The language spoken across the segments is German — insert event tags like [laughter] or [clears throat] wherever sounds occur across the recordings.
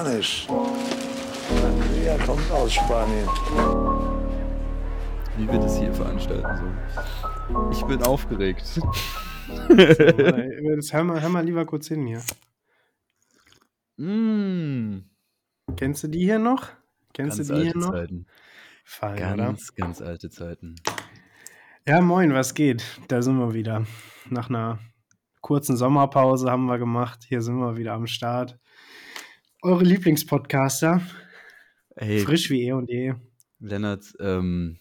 Spanisch. Sangria kommt aus Spanien. Wie wir das hier veranstalten sollen. Ich bin aufgeregt. Das [laughs] hör, mal, hör mal lieber kurz hin hier. mm, Kennst du die hier noch? Kennst ganz du die hier alte noch? Zeiten. Fein, oder? Ganz, ganz alte Zeiten. Ja, moin, was geht? Da sind wir wieder. Nach einer kurzen Sommerpause haben wir gemacht. Hier sind wir wieder am Start. Eure Lieblingspodcaster. Hey, Frisch wie eh und je. Lennart, ähm,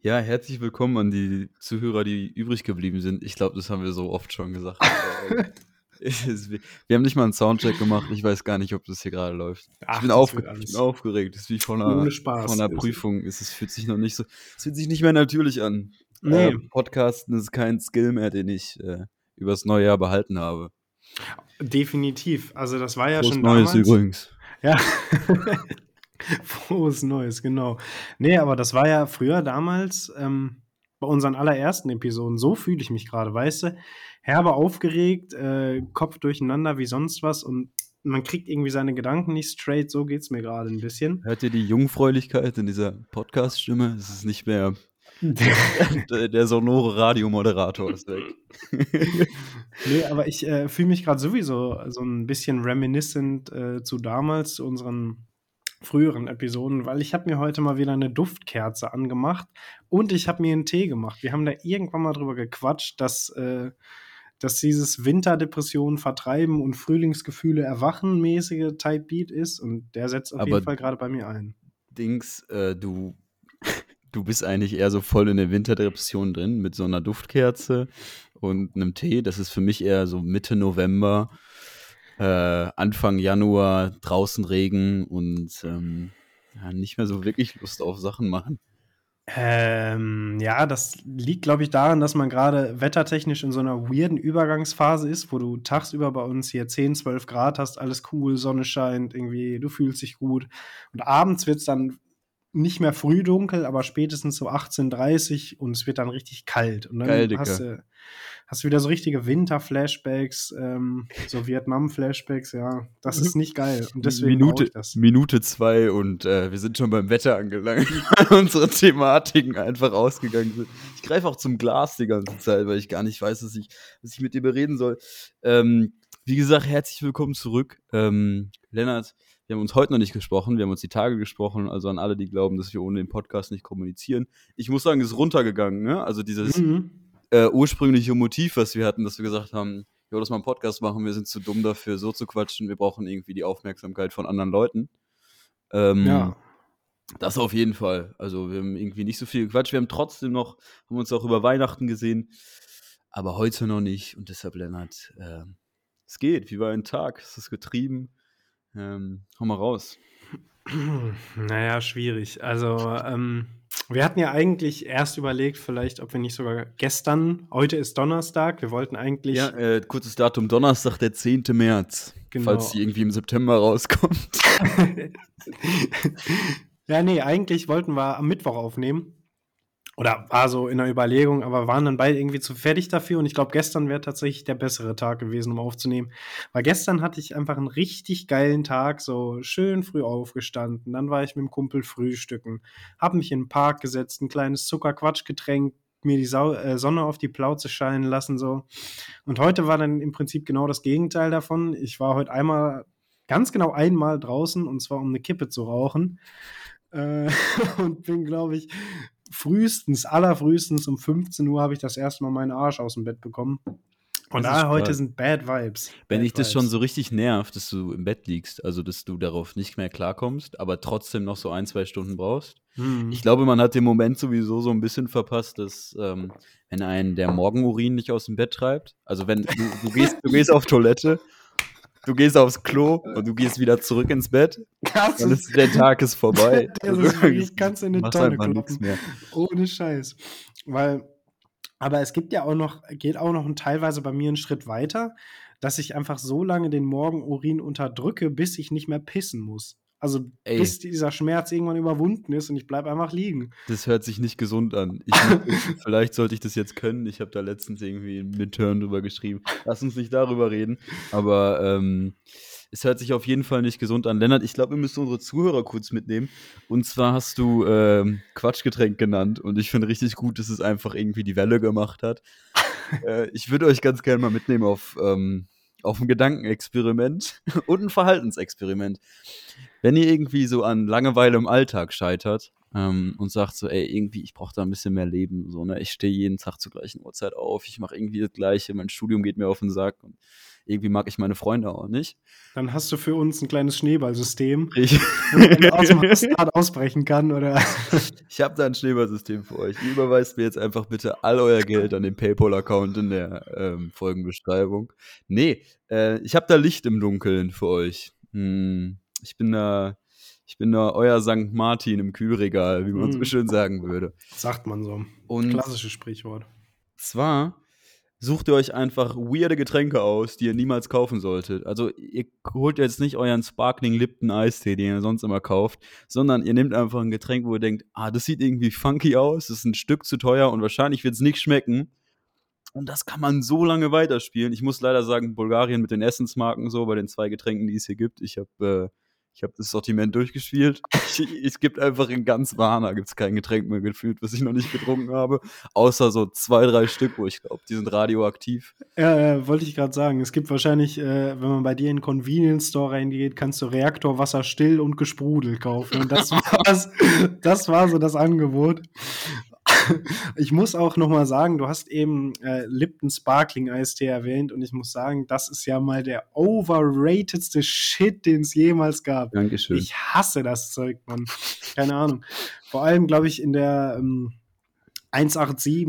ja, herzlich willkommen an die Zuhörer, die übrig geblieben sind. Ich glaube, das haben wir so oft schon gesagt. [laughs] Es wir haben nicht mal einen Soundcheck gemacht. Ich weiß gar nicht, ob das hier gerade läuft. Ach, ich, bin aufge ich bin aufgeregt. Das ist wie von einer, von einer Prüfung. Es ist, fühlt sich noch nicht so. Es fühlt sich nicht mehr natürlich an. Nee. Äh, Podcasten ist kein Skill mehr, den ich äh, übers neue Jahr behalten habe. Definitiv. Also das war ja Frohes schon Neues damals. übrigens. Ja. [laughs] Frohes Neues, genau. Nee, aber das war ja früher damals ähm, bei unseren allerersten Episoden. So fühle ich mich gerade, weißt du? Herbe aufgeregt, äh, Kopf durcheinander wie sonst was und man kriegt irgendwie seine Gedanken nicht straight. So geht es mir gerade ein bisschen. Hört ihr die Jungfräulichkeit in dieser Podcast-Stimme? Es ist nicht mehr der, der sonore Radiomoderator ist weg. [laughs] Nee, aber ich äh, fühle mich gerade sowieso so ein bisschen reminiscent äh, zu damals, zu unseren früheren Episoden, weil ich habe mir heute mal wieder eine Duftkerze angemacht und ich habe mir einen Tee gemacht. Wir haben da irgendwann mal drüber gequatscht, dass, äh, dass dieses Winterdepressionen vertreiben und Frühlingsgefühle erwachen mäßige Type Beat ist und der setzt auf Aber- jeden Fall gerade bei mir ein. Dings, äh, du, du bist eigentlich eher so voll in der Winterdepression drin mit so einer Duftkerze und einem Tee. Das ist für mich eher so Mitte November, äh, Anfang Januar, draußen Regen und ähm, ja, nicht mehr so wirklich Lust auf Sachen machen. Ähm, ja, das liegt, glaube ich, daran, dass man gerade wettertechnisch in so einer weirden Übergangsphase ist, wo du tagsüber bei uns hier 10, 12 Grad hast, alles cool, Sonne scheint, irgendwie, du fühlst dich gut. Und abends wird es dann nicht mehr früh dunkel, aber spätestens so 18.30 und es wird dann richtig kalt. Und dann Geil, hast du hast du wieder so richtige Winter-Flashbacks, ähm, so Vietnam-Flashbacks, ja. Das ist nicht geil. Und deswegen Minute, ich das. Minute zwei und äh, wir sind schon beim Wetter angelangt, weil [laughs] [laughs] unsere Thematiken einfach ausgegangen sind. Ich greife auch zum Glas die ganze Zeit, weil ich gar nicht weiß, was ich, was ich mit dir bereden soll. Ähm, wie gesagt, herzlich willkommen zurück. Ähm, Lennart, wir haben uns heute noch nicht gesprochen, wir haben uns die Tage gesprochen, also an alle, die glauben, dass wir ohne den Podcast nicht kommunizieren. Ich muss sagen, es ist runtergegangen, ne? Also dieses Mhm. äh, ursprüngliche Motiv, was wir hatten, dass wir gesagt haben, jo, lass mal einen Podcast machen, wir sind zu dumm dafür, so zu quatschen, wir brauchen irgendwie die Aufmerksamkeit von anderen Leuten. Ähm, Ja. Das auf jeden Fall. Also wir haben irgendwie nicht so viel gequatscht, wir haben trotzdem noch, haben uns auch über Weihnachten gesehen, aber heute noch nicht und deshalb, Lennart, äh, es geht, wie war ein Tag, es ist getrieben, ähm, hau mal raus. Naja, schwierig. Also, ähm, wir hatten ja eigentlich erst überlegt, vielleicht, ob wir nicht sogar gestern, heute ist Donnerstag, wir wollten eigentlich, Ja, äh, kurzes Datum, Donnerstag, der 10. März, Genau. falls die irgendwie im September rauskommt. [laughs] ja, nee, eigentlich wollten wir am Mittwoch aufnehmen. Oder war so in der Überlegung, aber waren dann beide irgendwie zu fertig dafür. Und ich glaube, gestern wäre tatsächlich der bessere Tag gewesen, um aufzunehmen. Weil gestern hatte ich einfach einen richtig geilen Tag, so schön früh aufgestanden. Dann war ich mit dem Kumpel frühstücken, habe mich in den Park gesetzt, ein kleines Zuckerquatschgetränk, mir die Sau äh, Sonne auf die Plauze scheinen lassen, so. Und heute war dann im Prinzip genau das Gegenteil davon. Ich war heute einmal, ganz genau einmal draußen, und zwar um eine Kippe zu rauchen. Äh, [laughs] und bin, glaube ich, frühestens, allerfrühestens um 15 Uhr habe ich das erste Mal meinen Arsch aus dem Bett bekommen. Und Das ist da heute sind Bad Vibes. Wenn Bad dich das schon so richtig nervt, dass du im Bett liegst, also dass du darauf nicht mehr klarkommst, aber trotzdem noch so ein, zwei Stunden brauchst. Hm. Ich glaube, man hat den Moment sowieso so ein bisschen verpasst, dass ähm, wenn einen der Morgenurin nicht aus dem Bett treibt, also wenn du, du, gehst, du gehst auf Toilette, du gehst aufs Klo und du gehst wieder zurück ins Bett, Das dann ist, der Tag ist vorbei. [laughs] das Also ist wirklich, kannst in eine Tonne kloppen. Ohne Scheiß. Weil, aber es gibt ja auch noch, geht auch noch teilweise bei mir einen Schritt weiter, dass ich einfach so lange den Morgenurin unterdrücke, bis ich nicht mehr pissen muss. Also Ey. bis dieser Schmerz irgendwann überwunden ist und ich bleibe einfach liegen. Das hört sich nicht gesund an. Ich, [laughs] vielleicht sollte ich das jetzt können. Ich habe da letztens irgendwie mit Turn drüber geschrieben. Lass uns nicht darüber reden. Aber ähm, es hört sich auf jeden Fall nicht gesund an. Lennart, ich glaube, wir müssen unsere Zuhörer kurz mitnehmen. Und zwar hast du ähm, Quatschgetränk genannt und ich finde richtig gut, dass es einfach irgendwie die Welle gemacht hat. [laughs] äh, ich würde euch ganz gerne mal mitnehmen auf, ähm, auf ein Gedankenexperiment [laughs] und ein Verhaltensexperiment. Wenn ihr irgendwie so an Langeweile im Alltag scheitert ähm, und sagt so, ey, irgendwie, ich brauche da ein bisschen mehr Leben. So, ne? Ich stehe jeden Tag zur gleichen Uhrzeit auf, ich mache irgendwie das Gleiche, mein Studium geht mir auf den Sack und irgendwie mag ich meine Freunde auch nicht. Dann hast du für uns ein kleines Schneeballsystem, Ich, wo man aus dem ausbrechen kann, oder? [laughs] ich habe da ein Schneeballsystem für euch. Ihr überweist mir jetzt einfach bitte all euer Geld an den PayPal-Account in der ähm, Folgenbeschreibung. Nee, äh, ich habe da Licht im Dunkeln für euch. Hm, ich bin da, ich bin da euer St. Martin im Kühlregal, wie man so Mm. schön sagen würde. Sagt man so. Und Klassisches Sprichwort. zwar sucht ihr euch einfach weirde Getränke aus, die ihr niemals kaufen solltet. Also ihr holt jetzt nicht euren Sparkling Lipton Eistee, den ihr sonst immer kauft, sondern ihr nehmt einfach ein Getränk, wo ihr denkt, ah, das sieht irgendwie funky aus, das ist ein Stück zu teuer und wahrscheinlich wird es nicht schmecken. Und das kann man so lange weiterspielen. Ich muss leider sagen, Bulgarien mit den Essensmarken so, bei den zwei Getränken, die es hier gibt. Ich habe äh, ich hab das Sortiment durchgespielt. Ich, es gibt einfach in ganz Warna gibt's kein Getränk mehr gefühlt, was ich noch nicht getrunken habe. Außer so zwei, drei Stück, wo ich glaube, die sind radioaktiv. Ja, äh, wollte ich gerade sagen. Es gibt wahrscheinlich, äh, wenn man bei dir in den Convenience Store reingeht, kannst du Reaktorwasser still und gesprudelt kaufen. Und das, [laughs] war's, das war so das Angebot. [laughs] Ich muss auch noch mal sagen, du hast eben äh, Lipton Sparkling Eistee erwähnt und ich muss sagen, das ist ja mal der overratedste Shit, den es jemals gab. Dankeschön. Ich hasse das Zeug, Mann. Keine Ahnung. Vor allem, glaube ich, in der ähm, 187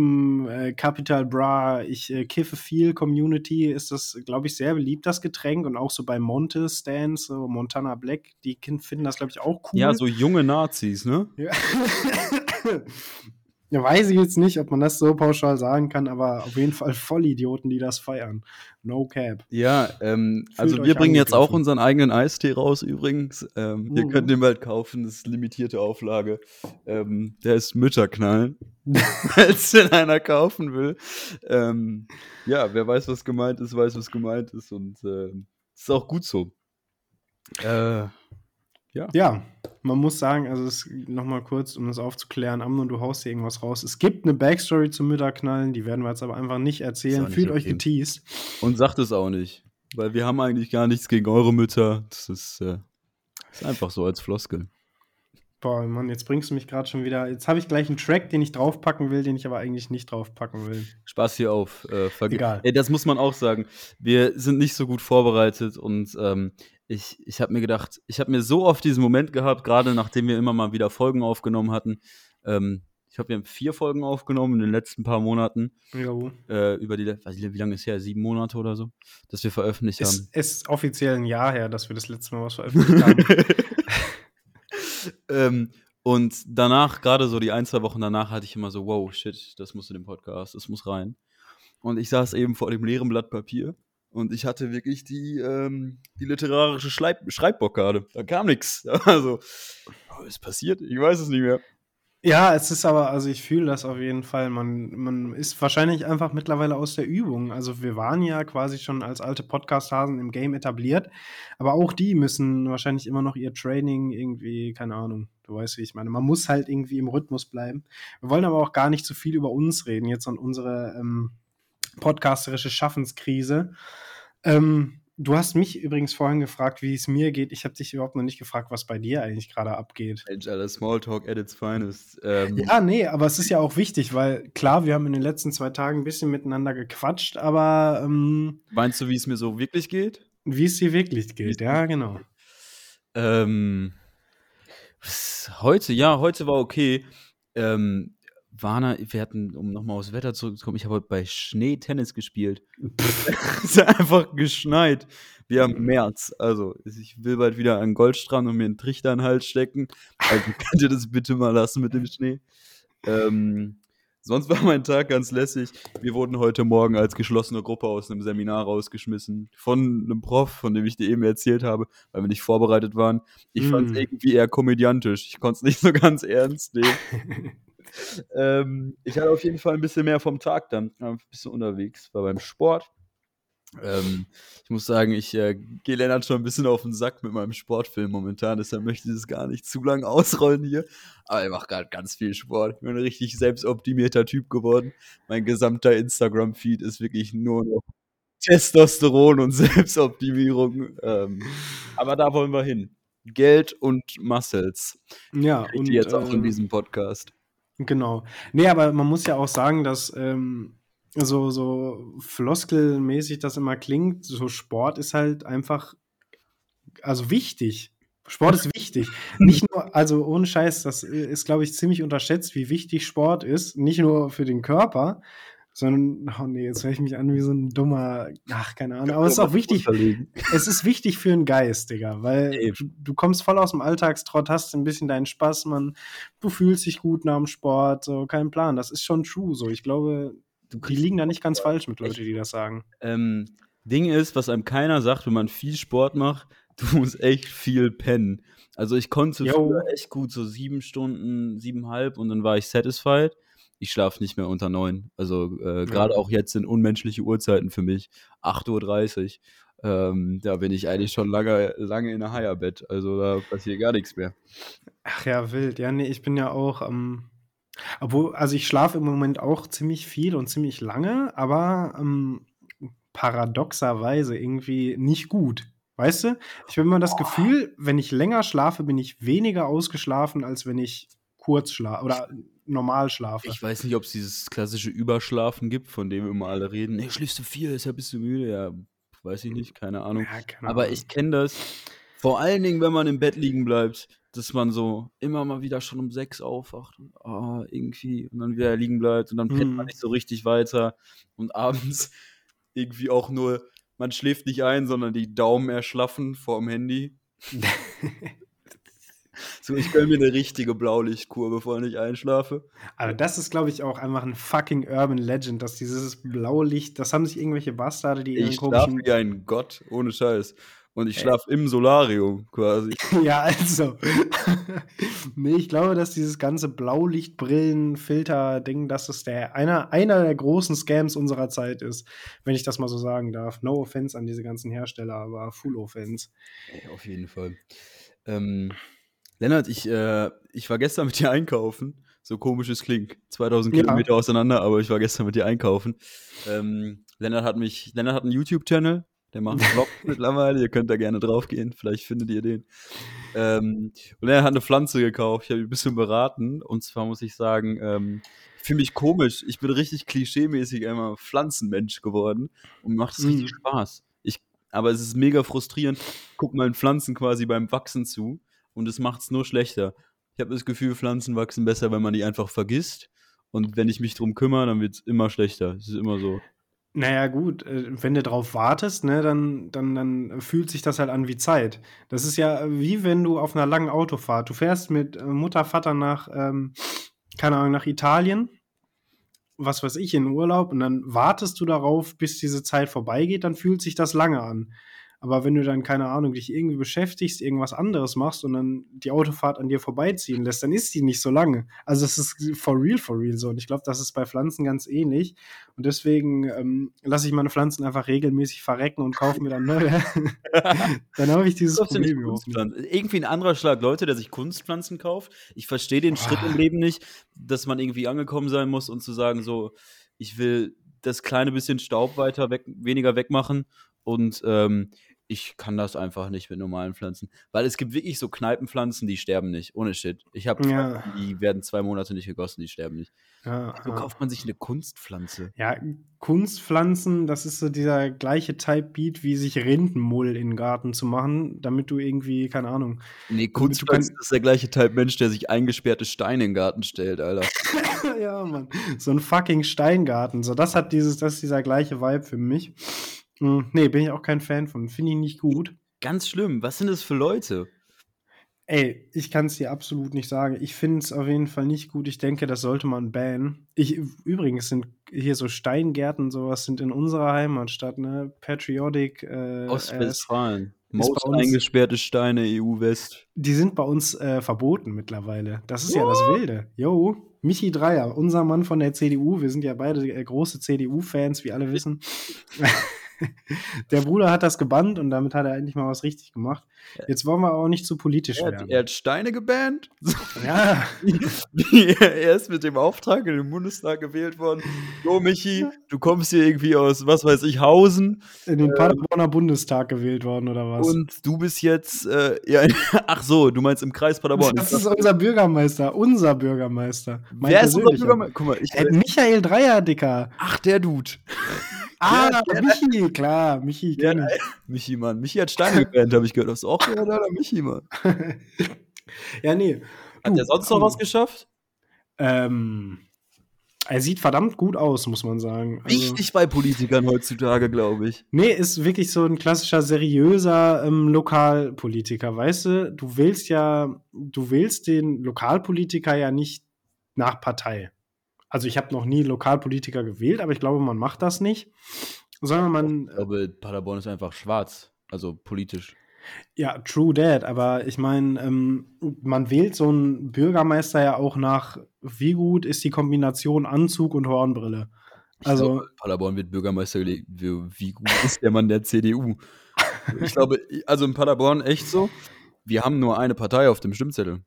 äh, Capital Bra, ich äh, kiffe viel Community, ist das, glaube ich, sehr beliebt, das Getränk. Und auch so bei Monte Stands, so Montana Black, die finden das, glaube ich, auch cool. Ja, so junge Nazis, ne? Ja. [laughs] ja, weiß ich jetzt nicht, ob man das so pauschal sagen kann, aber auf jeden Fall Vollidioten, die das feiern. No cap. Ja, ähm, also wir bringen jetzt auch unseren eigenen Eistee raus übrigens. Ähm, Ihr Mhm. könnt den bald kaufen, das ist limitierte Auflage. Ähm, der ist Mütterknallen, [laughs] als den einer kaufen will. Ähm, ja, wer weiß, was gemeint ist, weiß, was gemeint ist und ähm, ist auch gut so. Äh, Ja, man muss sagen, also es nochmal kurz, um das aufzuklären, Amnon, du haust hier irgendwas raus. Es gibt eine Backstory zum Mütterknallen, die werden wir jetzt aber einfach nicht erzählen. Fühlt euch geteased. und sagt es auch nicht, weil wir haben eigentlich gar nichts gegen eure Mütter. Das ist, äh, ist einfach so als Floskel. Boah, Mann, jetzt bringst du mich gerade schon wieder. Jetzt habe ich gleich einen Track, den ich draufpacken will, den ich aber eigentlich nicht draufpacken will. Spaß hier auf. Äh, Egal. Ey, das muss man auch sagen. Wir sind nicht so gut vorbereitet und ähm, ich, ich habe mir gedacht, ich habe mir so oft diesen Moment gehabt, gerade nachdem wir immer mal wieder Folgen aufgenommen hatten. Ähm, ich glaube, wir haben vier Folgen aufgenommen in den letzten paar Monaten. Jo. Äh, über die, weiß ich, wie lange ist her? Sieben Monate oder so, dass wir veröffentlicht Es haben. ist offiziell ein Jahr her, dass wir das letzte Mal was veröffentlicht haben. [laughs] ähm, und danach, gerade so die ein, zwei Wochen danach, hatte ich immer so, wow, shit, das muss in den Podcast, das muss rein. Und ich saß eben vor dem leeren Blatt Papier und ich hatte wirklich die, ähm, die literarische Schleib Schreibblockade. Da kam nichts. [laughs] Also, was ist passiert? Ich weiß es nicht mehr. Ja, es ist aber, also ich fühle das auf jeden Fall. Man, man ist wahrscheinlich einfach mittlerweile aus der Übung. Also wir waren ja quasi schon als alte Podcast-Hasen im Game etabliert, aber auch die müssen wahrscheinlich immer noch ihr Training irgendwie, keine Ahnung, du weißt, wie ich meine. Man muss halt irgendwie im Rhythmus bleiben. Wir wollen aber auch gar nicht zu viel über uns reden, jetzt an unsere ähm, podcasterische Schaffenskrise. Ähm, du hast mich übrigens vorhin gefragt, wie es mir geht. Ich habe dich überhaupt noch nicht gefragt, was bei dir eigentlich gerade abgeht. Mensch, Alter, Smalltalk at its finest. Ähm, Ja, nee, aber es ist ja auch wichtig, weil klar, wir haben in den letzten zwei Tagen ein bisschen miteinander gequatscht, aber ähm, Meinst du, wie es mir so wirklich geht? wie es dir wirklich geht, ja, genau. Ähm, heute, ja, heute war okay. Ähm, Warner, wir hatten, um nochmal aufs Wetter zurückzukommen, ich habe heute bei Schnee Tennis gespielt. [laughs] es hat einfach geschneit. Wir haben März. Also, ich will bald wieder an den Goldstrand und mir einen Trichter in den Hals stecken. Also, [laughs] könnt ihr das bitte mal lassen mit dem Schnee? Ähm, sonst war mein Tag ganz lässig. Wir wurden heute Morgen als geschlossene Gruppe aus einem Seminar rausgeschmissen. Von einem Prof, von dem ich dir eben erzählt habe, weil wir nicht vorbereitet waren. Ich fand es Mm. irgendwie eher komödiantisch. Ich konnte es nicht so ganz ernst nehmen. [laughs] ähm, ich hatte auf jeden Fall ein bisschen mehr vom Tag dann. War ein bisschen unterwegs, war beim Sport. Ähm, ich muss sagen, ich äh, gehe Lennart schon ein bisschen auf den Sack mit meinem Sportfilm momentan, deshalb möchte ich das gar nicht zu lang ausrollen hier. Aber ich mache gerade ganz viel Sport. Ich bin ein richtig selbstoptimierter Typ geworden. Mein gesamter Instagram-Feed ist wirklich nur noch Testosteron und [laughs] Selbstoptimierung. Ähm, aber da wollen wir hin. Geld und Muscles. Ja, und jetzt auch in ähm, diesem Podcast. Genau. Nee, aber man muss ja auch sagen, dass ähm, so, so floskelmäßig das immer klingt, so Sport ist halt einfach, also wichtig. Sport ist wichtig. [laughs] Nicht nur, also ohne Scheiß, das ist, glaube ich, ziemlich unterschätzt, wie wichtig Sport ist. Nicht nur für den Körper, sondern, oh nee, jetzt höre ich mich an wie so ein dummer, ach, keine Ahnung, aber es ist auch wichtig, es ist wichtig für den Geist, Digga, weil du, du kommst voll aus dem Alltagstrott, hast ein bisschen deinen Spaß, man, du fühlst dich gut nach dem Sport, so, kein Plan. Das ist schon true, so. Ich glaube, die liegen da nicht ganz falsch mit Leuten, die das sagen. Ähm, Ding ist, was einem keiner sagt, wenn man viel Sport macht, [laughs] du musst echt viel pennen. Also ich konnte früher echt gut so sieben Stunden, siebeneinhalb und dann war ich satisfied. Ich schlafe nicht mehr unter neun. Also äh, gerade auch jetzt sind unmenschliche Uhrzeiten für mich. 8.30 Uhr. Ähm, da bin ich eigentlich schon lange, lange in der Higher-Bett. Also da passiert gar nichts mehr. Ach ja, wild. Ja, nee, ich bin ja auch, ähm, obwohl, also ich schlafe im Moment auch ziemlich viel und ziemlich lange, aber ähm, paradoxerweise irgendwie nicht gut. Weißt du? Ich habe immer das Gefühl, wenn ich länger schlafe, bin ich weniger ausgeschlafen, als wenn ich kurz schlafe oder normal schlafe. Ich weiß nicht, ob es dieses klassische Überschlafen gibt, von dem immer alle reden. Nee, schläfst du viel, deshalb bist du müde. Ja, weiß ich nicht, keine Ahnung. Ja, keine Aber Ahnung. ich kenne das, vor allen Dingen, wenn man im Bett liegen bleibt, dass man so immer mal wieder schon um sechs aufwacht und ah, irgendwie und dann wieder liegen bleibt und dann pennt man Mhm. nicht so richtig weiter und [laughs] abends irgendwie auch nur, man schläft nicht ein, sondern die Daumen erschlaffen vorm Handy. [laughs] So, ich gönne mir eine richtige Blaulichtkur, bevor ich einschlafe. Aber das ist, glaube ich, auch einfach ein fucking Urban Legend, dass dieses blaue Licht, das haben sich irgendwelche Bastarde, die Ich schlafe wie ein Gott, ohne Scheiß. Und ich schlafe im Solarium quasi. [laughs] Ja, also. [laughs] nee, ich glaube, dass dieses ganze Blaulichtbrillen-Filter-Ding, dass es der einer, einer der großen Scams unserer Zeit ist, wenn ich das mal so sagen darf. No offense an diese ganzen Hersteller, aber full offense. Auf jeden Fall. Ähm, Lennart, ich, äh, ich war gestern mit dir einkaufen. So komisch es klingt. 2000 Ja. Kilometer auseinander, aber ich war gestern mit dir einkaufen. Ähm, Lennart hat mich, Lennart hat einen YouTube-Channel. Der macht einen Vlog [laughs] mittlerweile. Ihr könnt da gerne drauf gehen. Vielleicht findet ihr den. Ähm, und er hat eine Pflanze gekauft. Ich habe ihn ein bisschen beraten. Und zwar muss ich sagen, ähm, ich fühle mich komisch. Ich bin richtig klischeemäßig einmal Pflanzenmensch geworden. Und mir macht es richtig Mhm. Spaß. Ich, aber es ist mega frustrierend. Guck meinen Pflanzen quasi beim Wachsen zu. Und es macht es nur schlechter. Ich habe das Gefühl, Pflanzen wachsen besser, wenn man die einfach vergisst. Und wenn ich mich drum kümmere, dann wird es immer schlechter. Es ist immer so. Naja, gut, äh, wenn du drauf wartest, ne, dann, dann, dann fühlt sich das halt an wie Zeit. Das ist ja wie wenn du auf einer langen Autofahrt, du fährst mit äh, Mutter, Vater nach, ähm, keine Ahnung, nach Italien, was weiß ich, in Urlaub, und dann wartest du darauf, bis diese Zeit vorbeigeht, dann fühlt sich das lange an. Aber wenn du dann, keine Ahnung, dich irgendwie beschäftigst, irgendwas anderes machst und dann die Autofahrt an dir vorbeiziehen lässt, dann ist die nicht so lange. Also das ist for real, for real so. Und ich glaube, das ist bei Pflanzen ganz ähnlich. Und deswegen ähm, lasse ich meine Pflanzen einfach regelmäßig verrecken und kaufe mir dann neue. [laughs] [laughs] dann habe ich dieses Problem überhaupt nicht. Irgendwie ein anderer Schlag Leute, der sich Kunstpflanzen kauft. Ich verstehe den Schritt im Ah. Leben nicht, dass man irgendwie angekommen sein muss und zu sagen, so, ich will das kleine bisschen Staub weiter weg, weniger wegmachen und ähm, ich kann das einfach nicht mit normalen Pflanzen. Weil es gibt wirklich so Kneipenpflanzen, die sterben nicht. Ohne Shit. Ich habe Ja. die werden zwei Monate nicht gegossen, die sterben nicht. Ja, So ja. kauft man sich eine Kunstpflanze. Ja, Kunstpflanzen, das ist so dieser gleiche Type-Beat, wie sich Rindenmull in den Garten zu machen, damit du irgendwie, keine Ahnung. Nee, du Kunstpflanze kannst- ist der gleiche Typ Mensch, der sich eingesperrte Steine in den Garten stellt, Alter. [laughs] ja, Mann. So ein fucking Steingarten. So, das hat dieses, das ist dieser gleiche Vibe für mich. Hm, nee, bin ich auch kein Fan von. Finde ich nicht gut. Ganz schlimm. Was sind das für Leute? Ey, ich kann es dir absolut nicht sagen. Ich finde es auf jeden Fall nicht gut. Ich denke, das sollte man bannen. Ich, übrigens sind hier so Steingärten, sowas sind in unserer Heimatstadt, ne? Patriotic. Äh, äh, Ostwestfalen. bei Most uns- eingesperrte Steine EU-West. die sind bei uns äh, verboten mittlerweile. Das ist ja das Wilde. Yo, Michi Dreier, unser Mann von der CDU. Wir sind ja beide äh, große CDU-Fans, wie alle wissen. [laughs] [laughs] der Bruder hat das gebannt und damit hat er eigentlich mal was richtig gemacht. Jetzt wollen wir auch nicht zu politisch Er hat, werden. er hat Steine gebannt. ja, [laughs] er ist mit dem Auftrag in den Bundestag gewählt worden. So, Michi, du kommst hier irgendwie aus, was weiß ich, Hausen in den Paderborner Bundestag gewählt worden oder was? und du bist jetzt, äh, ja, [laughs] ach so, du meinst im Kreis Paderborn. das ist unser Bürgermeister, unser Bürgermeister. Wer ist unser. Bürgermeister? Guck mal, ich, Hey, Michael Dreier, Dicker. ach, der Dude. Ah, Michi, klar, Michi ich. [laughs] Michi, Mann. Michi hat Steine gebannt, habe ich gehört. Hast du auch gehört, oder? Michi, Mann. [laughs] Ja, nee. Hat Du, der sonst noch komm. was geschafft? Ähm, er sieht verdammt gut aus, muss man sagen. Also, Wichtig bei Politikern heutzutage, glaube ich. Nee, ist wirklich so ein klassischer, seriöser ähm, Lokalpolitiker, weißt du? Du wählst ja, du wählst den Lokalpolitiker ja nicht nach Partei. Also ich habe noch nie Lokalpolitiker gewählt, aber ich glaube, man macht das nicht. Sondern man, Ich glaube, Paderborn ist einfach schwarz. Also politisch. ja, true that, aber ich meine, ähm, man wählt so einen Bürgermeister ja auch nach, wie gut ist die Kombination Anzug und Hornbrille. Ich Also- glaube, Paderborn wird Bürgermeister gelegt. Wie, wie gut ist der Mann der CDU? Ich glaube, also in Paderborn echt so. Wir haben nur eine Partei auf dem Stimmzettel.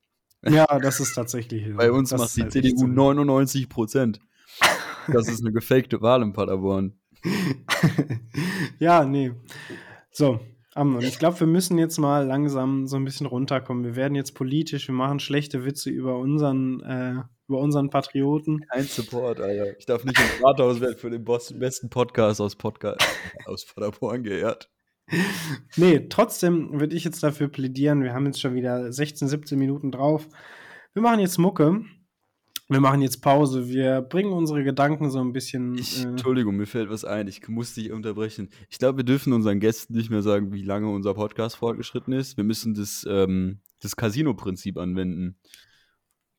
Ja, das ist tatsächlich. so. Bei uns Das macht die halt CDU so. 99 Prozent. Das ist eine gefakte Wahl in Paderborn. [laughs] ja, nee. So, Amnon, ich glaube, wir müssen jetzt mal langsam so ein bisschen runterkommen. Wir werden jetzt politisch, wir machen schlechte Witze über unseren, äh, über unseren Patrioten. Kein Support, Alter. Ich darf nicht im Rathaus werden für den besten Podcast aus, Podcast [laughs] aus Paderborn geehrt. Nee, trotzdem würde ich jetzt dafür plädieren. Wir haben jetzt schon wieder 16, 17 Minuten drauf. Wir machen jetzt Mucke. Wir machen jetzt Pause. Wir bringen unsere Gedanken so ein bisschen. Ich, äh, Entschuldigung, mir fällt was ein. Ich muss dich unterbrechen. Ich glaube, wir dürfen unseren Gästen nicht mehr sagen, wie lange unser Podcast fortgeschritten ist. Wir müssen das, ähm, das Casino-Prinzip anwenden.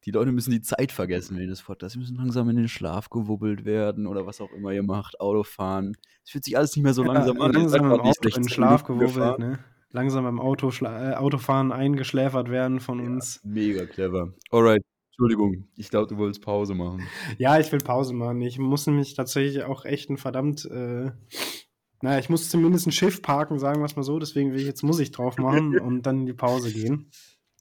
Die Leute müssen die Zeit vergessen, wenn das Podcast. Sie müssen langsam in den Schlaf gewubbelt werden oder was auch immer ihr macht. Autofahren. Es fühlt sich alles nicht mehr so langsam ja, an. Ihr langsam im Auto in 16 Schlaf gefahren. ne? Langsam beim Auto äh, Autofahren eingeschläfert werden von uns. Mega clever. Alright. Entschuldigung, ich glaube, du wolltest Pause machen. Ja, ich will Pause machen. Ich muss nämlich tatsächlich auch echt ein verdammt. Äh, naja, ich muss zumindest ein Schiff parken, sagen wir es mal so. Deswegen will ich jetzt muss ich drauf machen [laughs] und dann in die Pause gehen.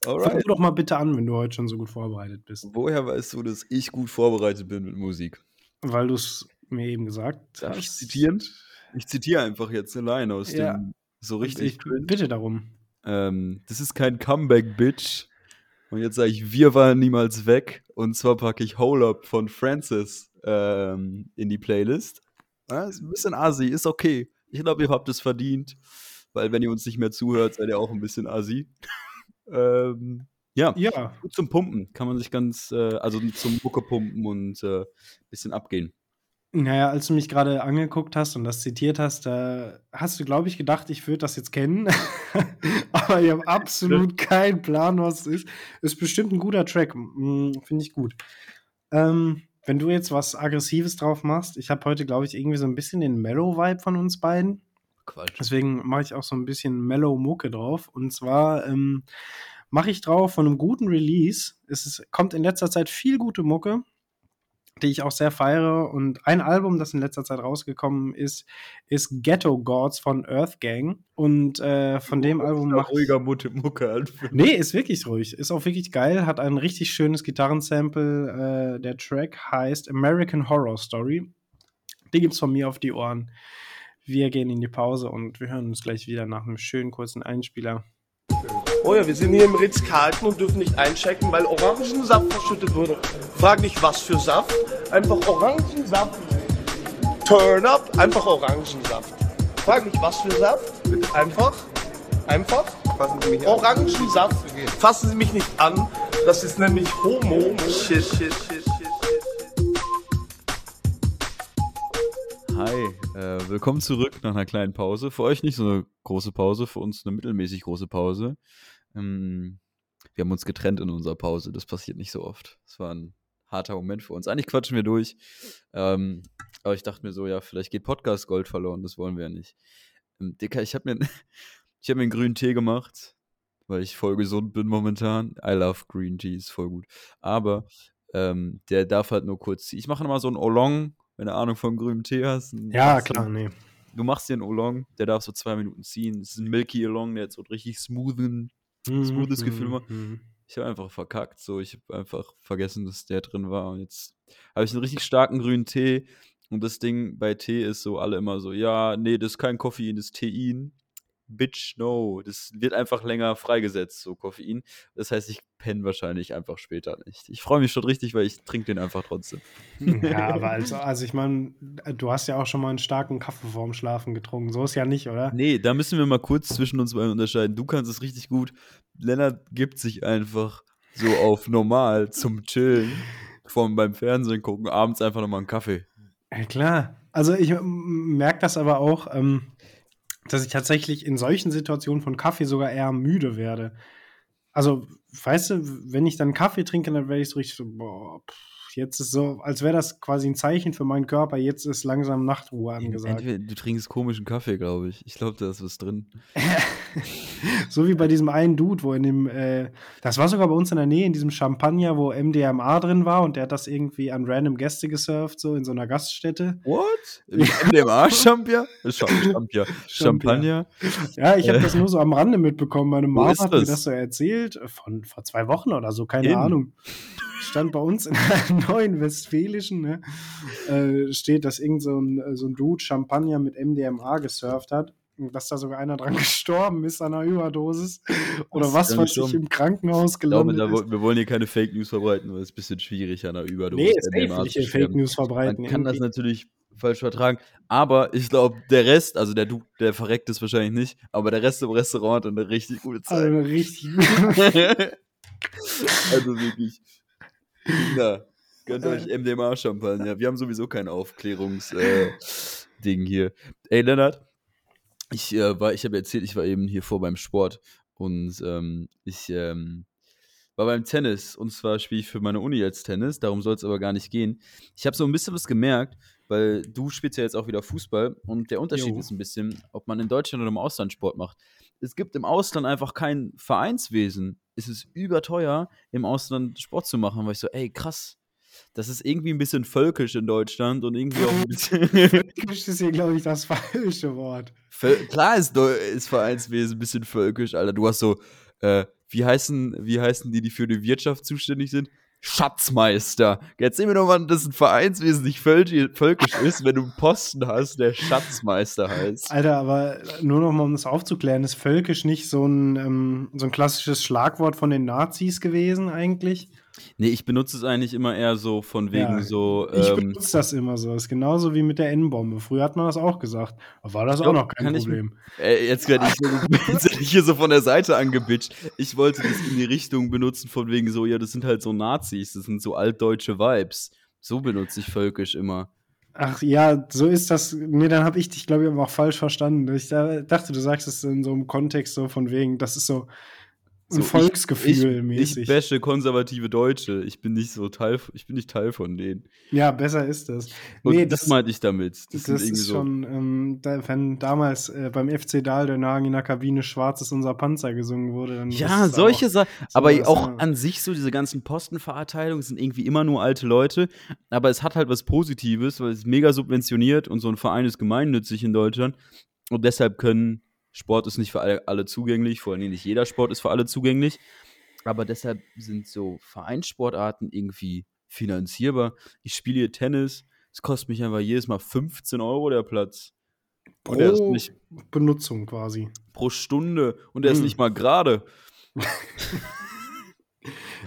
Fang Alright. du doch mal bitte an, wenn du heute schon so gut vorbereitet bist. Woher weißt du, dass ich gut vorbereitet bin mit Musik? Weil du es mir eben gesagt Darf ich hast. zitieren? Ich zitiere einfach jetzt eine Line aus Ja. dem so richtig Ich cringe. bitte darum. Ähm, das ist kein Comeback, Bitch. Und jetzt sage ich, wir waren niemals weg. Und zwar packe ich Hole Up von Francis ähm, in die Playlist. Ja, ist ein bisschen assi, ist okay. Ich glaube, ihr habt es verdient. Weil wenn ihr uns nicht mehr zuhört, seid ihr auch ein bisschen assi. Ähm, ja, Ja, gut zum Pumpen. Kann man sich ganz, äh, also zum Mucke pumpen und äh, bisschen abgehen. naja, als du mich gerade angeguckt hast und das zitiert hast, da hast du, glaube ich, gedacht, ich würde das jetzt kennen. [laughs] Aber ich habe absolut keinen Plan, was es ist. Ist bestimmt ein guter Track. Mm, Finde ich gut. Ähm, wenn du jetzt was Aggressives drauf machst, ich habe heute, glaube ich, irgendwie so ein bisschen den Mellow-Vibe von uns beiden. Quatsch. Deswegen mache ich auch so ein bisschen Mellow-Mucke drauf. Und zwar ähm, mache ich drauf von einem guten Release. Es ist, kommt in letzter Zeit viel gute Mucke, die ich auch sehr feiere. Und ein Album, das in letzter Zeit rausgekommen ist, ist Ghetto Gods von Earth Gang. Und äh, von dem Album mache ich. ruhiger Mutte Mucke halt. Nee, ist wirklich ruhig. Ist auch wirklich geil. Hat ein richtig schönes Gitarrensample. Äh, der Track heißt American Horror Story. Die gibt's von mir auf die Ohren. Wir gehen in die Pause und wir hören uns gleich wieder nach einem schönen kurzen Einspieler. Oh ja, wir sind hier im Ritz-Carlton und dürfen nicht einchecken, weil Orangensaft verschüttet wurde. Frag nicht, was für Saft. Einfach Orangensaft. Turn up, einfach Orangensaft. Frag nicht, was für Saft. Einfach, einfach Fassen Sie mich an. Orangensaft. Fassen Sie mich nicht an. Das ist nämlich Homo. Shit, shit, shit, Hi, äh, willkommen zurück nach einer kleinen Pause. Für euch nicht so eine große Pause, für uns eine mittelmäßig große Pause. Ähm, wir haben uns getrennt in unserer Pause, das passiert nicht so oft. Das war ein harter Moment für uns. Eigentlich quatschen wir durch, ähm, aber ich dachte mir so, ja, vielleicht geht Podcast Gold verloren, das wollen wir ja nicht. Ähm, Dicker, ich habe mir, [laughs] hab mir einen grünen Tee gemacht, weil ich voll gesund bin momentan. I love Green Tea, ist voll gut. Aber ähm, der darf halt nur kurz. Ich mache immer so ein Oolong, wenn du Ahnung von grünem Tee hast. Ja, klar, nee. du machst dir einen Oolong, der darf so zwei Minuten ziehen. Es ist ein Milky Oolong, der hat so ein richtig smoothen, smoothes Gefühl immer. Mhm. Ich habe einfach verkackt, so. Ich habe einfach vergessen, dass der drin war. Und jetzt habe ich einen richtig starken grünen Tee. Und das Ding bei Tee ist so, alle immer so, ja, nee, das ist kein Koffein, das ist Tein. Bitch, no. Das wird einfach länger freigesetzt, so Koffein. Das heißt, ich penne wahrscheinlich einfach später nicht. Ich freue mich schon richtig, weil ich trinke den einfach trotzdem. Ja, [laughs] aber also, also ich meine, du hast ja auch schon mal einen starken Kaffee vorm Schlafen getrunken. So ist ja nicht, oder? Nee, da müssen wir mal kurz zwischen uns beiden unterscheiden. Du kannst es richtig gut. Lennart gibt sich einfach so auf normal zum Chillen, vom beim Fernsehen gucken, abends einfach nochmal einen Kaffee. Ja, klar. Also ich merke das aber auch, ähm, dass ich tatsächlich in solchen Situationen von Kaffee sogar eher müde werde. Also, weißt du, wenn ich dann Kaffee trinke, dann werde ich so richtig so, boah, pff, jetzt ist so, als wäre das quasi ein Zeichen für meinen Körper, jetzt ist langsam Nachtruhe angesagt. Entweder du trinkst komischen Kaffee, glaube ich. Ich glaube, da ist was drin. [laughs] so wie bei diesem einen Dude, wo in dem, äh, das war sogar bei uns in der Nähe, in diesem Champagner, wo MDMA drin war und der hat das irgendwie an random Gäste gesurft, so in so einer Gaststätte. What? MDMA-Champagner? [laughs] Champagner. Champagner? Ja, ich habe Äh. das nur so am Rande mitbekommen. Meine Mama hat mir das? das so erzählt, von vor zwei Wochen oder so, keine In? Ahnung. Stand bei uns in der [laughs] neuen Westfälischen, ne, äh, steht, dass irgend so ein, so ein Dude Champagner mit MDMA gesurft hat. Und dass da sogar einer dran [laughs] gestorben ist an einer Überdosis. Oder Was? was weiß ich, im Krankenhaus Ich glaube, gelandet da, ist. wir wollen hier keine Fake News verbreiten, weil es ist ein bisschen schwierig, an einer Überdosis Nee, ich zu hier Fake sterben. News verbreiten. Man kann das irgendwie. natürlich falsch vertragen. Aber ich glaube, der Rest, also der Du, der verreckt es wahrscheinlich nicht, aber der Rest im Restaurant hat eine richtig gute also Zeit. eine richtig. [laughs] [laughs] also wirklich. Kinder, gönnt euch MDMA-Champagner. Wir haben sowieso kein Aufklärungs-Ding äh, [laughs] hier. Ey, Lennart, ich äh, war, ich habe erzählt, ich war eben hier vor beim Sport und ähm, ich ähm, war beim Tennis und zwar spiele ich für meine Uni jetzt Tennis, darum soll es aber gar nicht gehen. Ich habe so ein bisschen was gemerkt, weil du spielst ja jetzt auch wieder Fußball und der Unterschied Jo. ist ein bisschen, ob man in Deutschland oder im Ausland Sport macht. Es gibt im Ausland einfach kein Vereinswesen. Es ist überteuer, im Ausland Sport zu machen, weil ich so, ey, krass. Das ist irgendwie ein bisschen völkisch in Deutschland und irgendwie auch ein [laughs] bisschen. Das ist hier, glaube ich, das falsche Wort. Völ- Klar ist, Deu- ist Vereinswesen ein bisschen völkisch, Alter. Du hast so, äh, wie heißen, wie heißen die, die für die Wirtschaft zuständig sind? Schatzmeister. Jetzt sehen wir doch mal, dass ein Vereinswesen nicht völki- völkisch ist, wenn du einen Posten hast, der Schatzmeister heißt. Alter, aber nur noch mal, um das aufzuklären, ist völkisch nicht so ein, ähm, so ein klassisches Schlagwort von den Nazis gewesen eigentlich? Nee, ich benutze es eigentlich immer eher so von wegen Ja, so. Ich Ähm, benutze das immer so. ist genauso wie mit der N-Bombe. Früher hat man das auch gesagt. War das Ich auch glaub, noch kein kann ich- Problem. Äh, jetzt werde ich, ich [laughs] hier so von der Seite angebitscht. Ich wollte das in die Richtung benutzen, von wegen so, ja, das sind halt so Nazis, das sind so altdeutsche Vibes. So benutze ich völkisch immer. Ach ja, so ist das. Nee, dann habe ich dich, glaube ich, aber auch falsch verstanden. Ich da- dachte, du sagst es in so einem Kontext so von wegen, das ist so So, Volksgefühl ich, mäßig. Ich bashe konservative Deutsche. Ich bin nicht so Teil, ich bin nicht Teil von denen. ja, besser ist das. Und nee, das, das, meinte ich damit. Das, das, ist so. schon, ähm, da, wenn damals äh, beim FC Dahldenhagen in der Kabine Schwarz ist unser Panzer gesungen wurde, dann Ja, solche Sachen. Aber auch ja. an sich so diese ganzen Postenverteilungen sind irgendwie immer nur alte Leute. Aber es hat halt was Positives, weil es ist mega subventioniert und so ein Verein ist gemeinnützig in Deutschland. Und deshalb können, Sport ist nicht für alle, alle zugänglich, vor allem nicht jeder Sport ist für alle zugänglich. Aber deshalb sind so Vereinssportarten irgendwie finanzierbar. Ich spiele hier Tennis, es kostet mich einfach jedes Mal 15 Euro der Platz. Und er ist pro nicht Benutzung quasi. pro Stunde und er ist Hm. nicht mal gerade. [laughs] [laughs]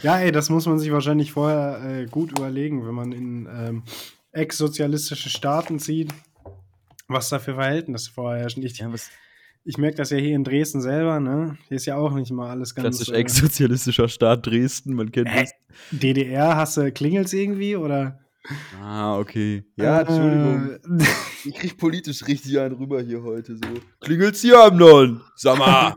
Ja, ey, das muss man sich wahrscheinlich vorher äh, gut überlegen, wenn man in ähm, ex-sozialistische Staaten zieht, was da für Verhältnisse vorherrschen. Ich, Ja, was ich merke das ja hier in Dresden selber, ne? Hier ist ja auch nicht mal alles ganz. klassisch äh, ex-sozialistischer Staat Dresden, man kennt Hä? das. DDR, hast du Klingels irgendwie oder? Ah, okay. Ja, Entschuldigung. Äh, [laughs] Ich krieg politisch richtig einen rüber hier heute so. Klingelt's hier am Non? Sag mal.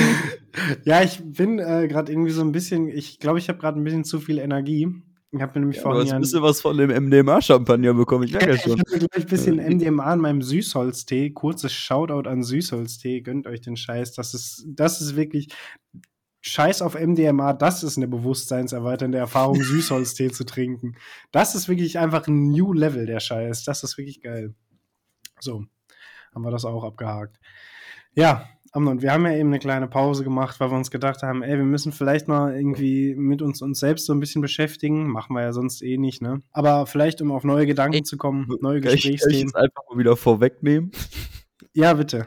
[laughs] ja, ich bin äh, gerade irgendwie so ein bisschen, ich glaube, ich habe gerade ein bisschen zu viel Energie. Ich habe nämlich Ja, du vorhin hast ja ein bisschen was von dem MDMA-Champagner bekommen, ich merke ja [laughs] Ich schon. habe gleich ein bisschen MDMA in meinem Süßholztee. Kurzes Shoutout an Süßholztee. Gönnt euch den Scheiß. Das ist, das ist wirklich Scheiß auf MDMA. Das ist eine bewusstseinserweiternde Erfahrung, [laughs] Süßholztee zu trinken. Das ist wirklich einfach ein New Level, der Scheiß. Das ist wirklich geil. So. haben wir das auch abgehakt. Ja, Amnon, wir haben ja eben eine kleine Pause gemacht, weil wir uns gedacht haben, ey, wir müssen vielleicht mal irgendwie mit uns, uns selbst so ein bisschen beschäftigen. Machen wir ja sonst eh nicht, ne? Aber vielleicht, um auf neue Gedanken Ey, zu kommen, neue Kann ich, kann ich Gesprächsthemen. jetzt einfach mal wieder vorwegnehmen? Ja, bitte.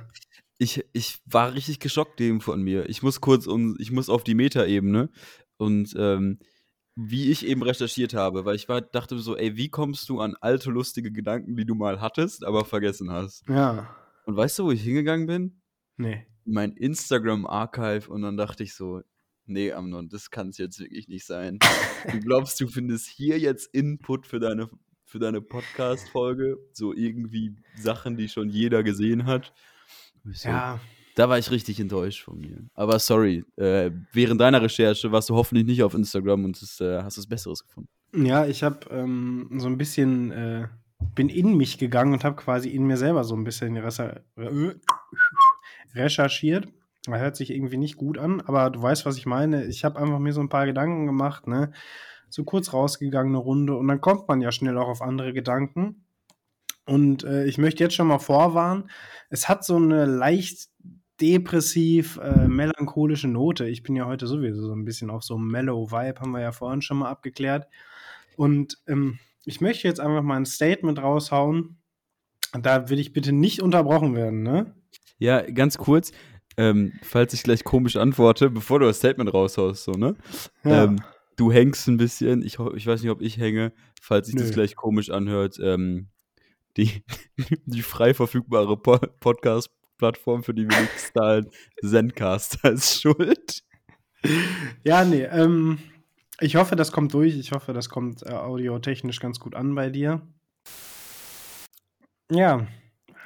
Ich, ich war richtig geschockt eben von mir. Ich muss kurz um, ich muss auf die Metaebene und ähm, wie ich eben recherchiert habe, weil ich war, dachte so, ey, wie kommst du an alte lustige Gedanken, die du mal hattest, aber vergessen hast? Ja. Und weißt du, wo ich hingegangen bin? Nee. Mein Instagram-Archive und dann dachte ich so, nee, Amnon, das kann es jetzt wirklich nicht sein. Du [laughs] glaubst, du findest hier jetzt Input für deine, für deine Podcast-Folge, so irgendwie Sachen, die schon jeder gesehen hat. So, Ja. Da war ich richtig enttäuscht von mir. Aber sorry, äh, während deiner Recherche warst du hoffentlich nicht auf Instagram und das, äh, hast was Besseres gefunden. Ja, ich habe ähm, so ein bisschen, äh, bin in mich gegangen und habe quasi in mir selber so ein bisschen recher äh, recherchiert. Das hört sich irgendwie nicht gut an, aber du weißt, was ich meine. Ich habe einfach mir so ein paar Gedanken gemacht, ne? So kurz rausgegangen eine Runde und dann kommt man ja schnell auch auf andere Gedanken. Und äh, ich möchte jetzt schon mal vorwarnen, es hat so eine leicht depressiv, äh, melancholische Note. Ich bin ja heute sowieso so ein bisschen auf so einem mellow Vibe, haben wir ja vorhin schon mal abgeklärt. Und ähm, ich möchte jetzt einfach mal ein Statement raushauen. Da will ich bitte nicht unterbrochen werden, ne? Ja, ganz kurz, ähm, falls ich gleich komisch antworte, bevor du das Statement raushaust, so, ne? Ja. Ähm, du hängst ein bisschen, ich, ich weiß nicht, ob ich hänge, falls sich das gleich komisch anhört. Ähm, die, [laughs] die frei verfügbare po Podcast-Plattform, für die wir nichts zahlen, Zencaster [laughs] ist schuld. Ja, nee, ähm, ich hoffe, das kommt durch. Ich hoffe, das kommt äh, audiotechnisch ganz gut an bei dir. Ja,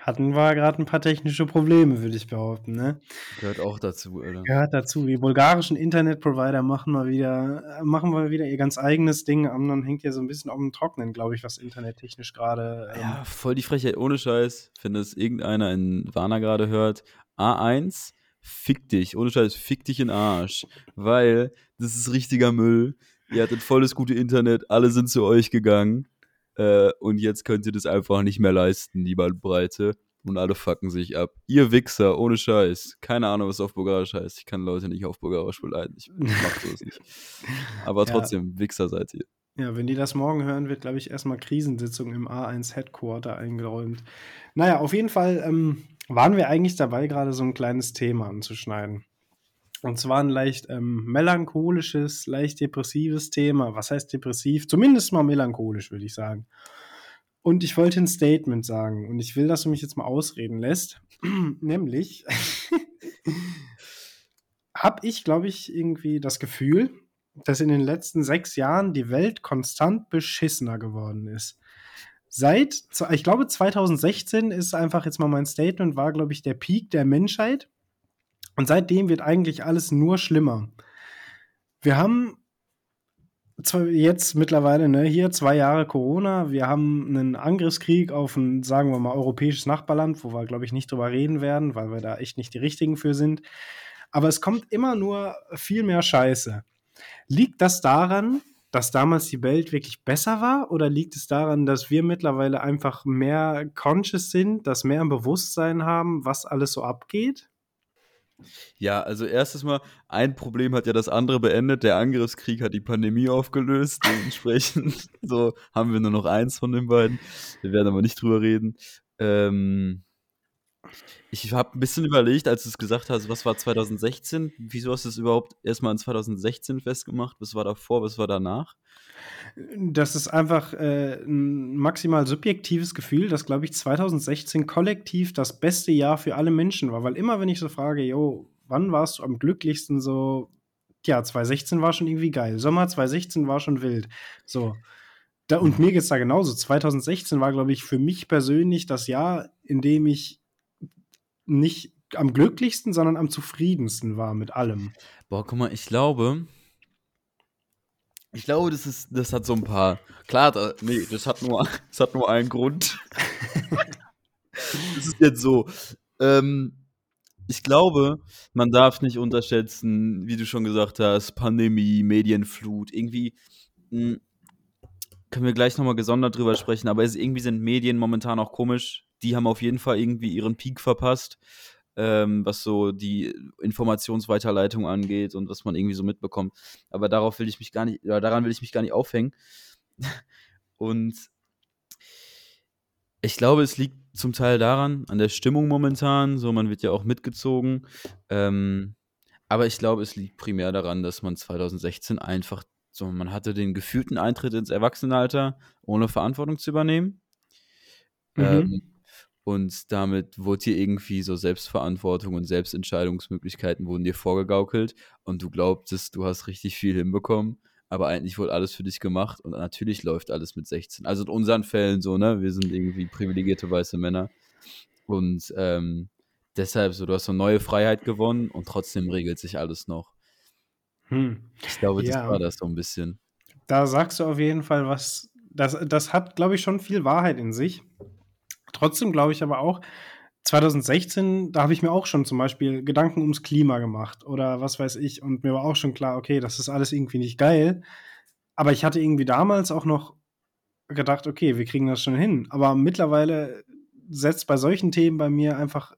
hatten wir gerade ein paar technische Probleme, würde ich behaupten, ne? Gehört auch dazu, Alter. Gehört dazu. Die bulgarischen Internetprovider machen mal wieder, äh, machen mal wieder ihr ganz eigenes Ding. Amnon hängt ja so ein bisschen auf dem Trocknen, glaube ich, was internettechnisch gerade. Ähm, Ja, voll die Frechheit, ohne Scheiß. Wenn das irgendeiner in Warner gerade hört, A1, fick dich, ohne Scheiß, fick dich in den Arsch. Weil das ist richtiger Müll. Ihr hattet volles gute Internet, alle sind zu euch gegangen. Äh, und jetzt könnt ihr das einfach nicht mehr leisten, die Bandbreite. Und alle fucken sich ab. Ihr Wichser, ohne Scheiß. Keine Ahnung, was auf Bulgarisch heißt. Ich kann Leute nicht auf Bulgarisch beleidigen. Ich mach sowas nicht. [laughs] Aber Ja. trotzdem, Wichser seid ihr. Ja, wenn die das morgen hören, wird, glaube ich, erstmal Krisensitzung im A1 Headquarter eingeräumt. Naja, auf jeden Fall ähm, waren wir eigentlich dabei, gerade so ein kleines Thema anzuschneiden. Und zwar ein leicht ähm, melancholisches, leicht depressives Thema. Was heißt depressiv? Zumindest mal melancholisch, würde ich sagen. Und ich wollte ein Statement sagen und ich will, dass du mich jetzt mal ausreden lässt. [clears throat] Nämlich [laughs] habe ich, glaube ich, irgendwie das Gefühl, dass in den letzten sechs Jahren die Welt konstant beschissener geworden ist. Seit, ich glaube, 2016 ist einfach jetzt mal mein Statement, war, glaube ich, der Peak der Menschheit. Und seitdem wird eigentlich alles nur schlimmer. Wir haben jetzt mittlerweile ne, hier zwei Jahre Corona, wir haben einen Angriffskrieg auf ein, sagen wir mal, europäisches Nachbarland, wo wir, glaube ich, nicht drüber reden werden, weil wir da echt nicht die Richtigen für sind. Aber es kommt immer nur viel mehr Scheiße. Liegt das daran, dass damals die Welt wirklich besser war? Oder liegt es daran, dass wir mittlerweile einfach mehr conscious sind, dass mehr ein Bewusstsein haben, was alles so abgeht? Ja, also erstes Mal, ein Problem hat ja das andere beendet. Der Angriffskrieg hat die Pandemie aufgelöst. Dementsprechend [laughs] so haben wir nur noch eins von den beiden. Wir werden aber nicht drüber reden. Ähm, ich habe ein bisschen überlegt, als du es gesagt hast, was war 2016? Wieso hast du es überhaupt erstmal in 2016 festgemacht? Was war davor, was war danach? Das ist einfach äh, ein maximal subjektives Gefühl, dass, glaube ich, 2016 kollektiv das beste Jahr für alle Menschen war. Weil immer, wenn ich so frage, yo, wann warst du am glücklichsten, so, ja, 2016 war schon irgendwie geil. Sommer 2016 war schon wild. So. Da, und mir geht es da genauso. 2016 war, glaube ich, für mich persönlich das Jahr, in dem ich nicht am glücklichsten, sondern am zufriedensten war mit allem. Boah, guck mal, ich glaube, ich glaube, das ist, das hat so ein paar. Klar, da, nee, das hat nur, [laughs] das hat nur einen Grund. [laughs] das ist jetzt so. Ähm, ich glaube, man darf nicht unterschätzen, wie du schon gesagt hast, Pandemie, Medienflut, irgendwie. Mh, können wir gleich nochmal gesondert drüber sprechen, aber es, irgendwie sind Medien momentan auch komisch. Die haben auf jeden Fall irgendwie ihren Peak verpasst, ähm, was so die Informationsweiterleitung angeht und was man irgendwie so mitbekommt. Aber darauf will ich mich gar nicht, oder daran will ich mich gar nicht aufhängen. [laughs] und ich glaube, es liegt zum Teil daran, an der Stimmung momentan. So, man wird ja auch mitgezogen. Ähm, aber ich glaube, es liegt primär daran, dass man 2016 einfach so, man hatte den gefühlten Eintritt ins Erwachsenenalter, ohne Verantwortung zu übernehmen. Mhm. Ähm, und damit wurde dir irgendwie so Selbstverantwortung und Selbstentscheidungsmöglichkeiten wurden dir vorgegaukelt und du glaubtest, du hast richtig viel hinbekommen, aber eigentlich wurde alles für dich gemacht und natürlich läuft alles mit 16. Also in unseren Fällen so, ne? Wir sind irgendwie privilegierte weiße Männer und ähm, deshalb so, du hast so neue Freiheit gewonnen und trotzdem regelt sich alles noch. Hm. Ich glaube, das Ja. war das so ein bisschen. Da sagst du auf jeden Fall was. Das, das hat, glaube ich, schon viel Wahrheit in sich. Trotzdem glaube ich aber auch, 2016, da habe ich mir auch schon zum Beispiel Gedanken ums Klima gemacht oder was weiß ich. Und mir war auch schon klar, okay, das ist alles irgendwie nicht geil. Aber ich hatte irgendwie damals auch noch gedacht, okay, wir kriegen das schon hin. Aber mittlerweile setzt bei solchen Themen bei mir einfach,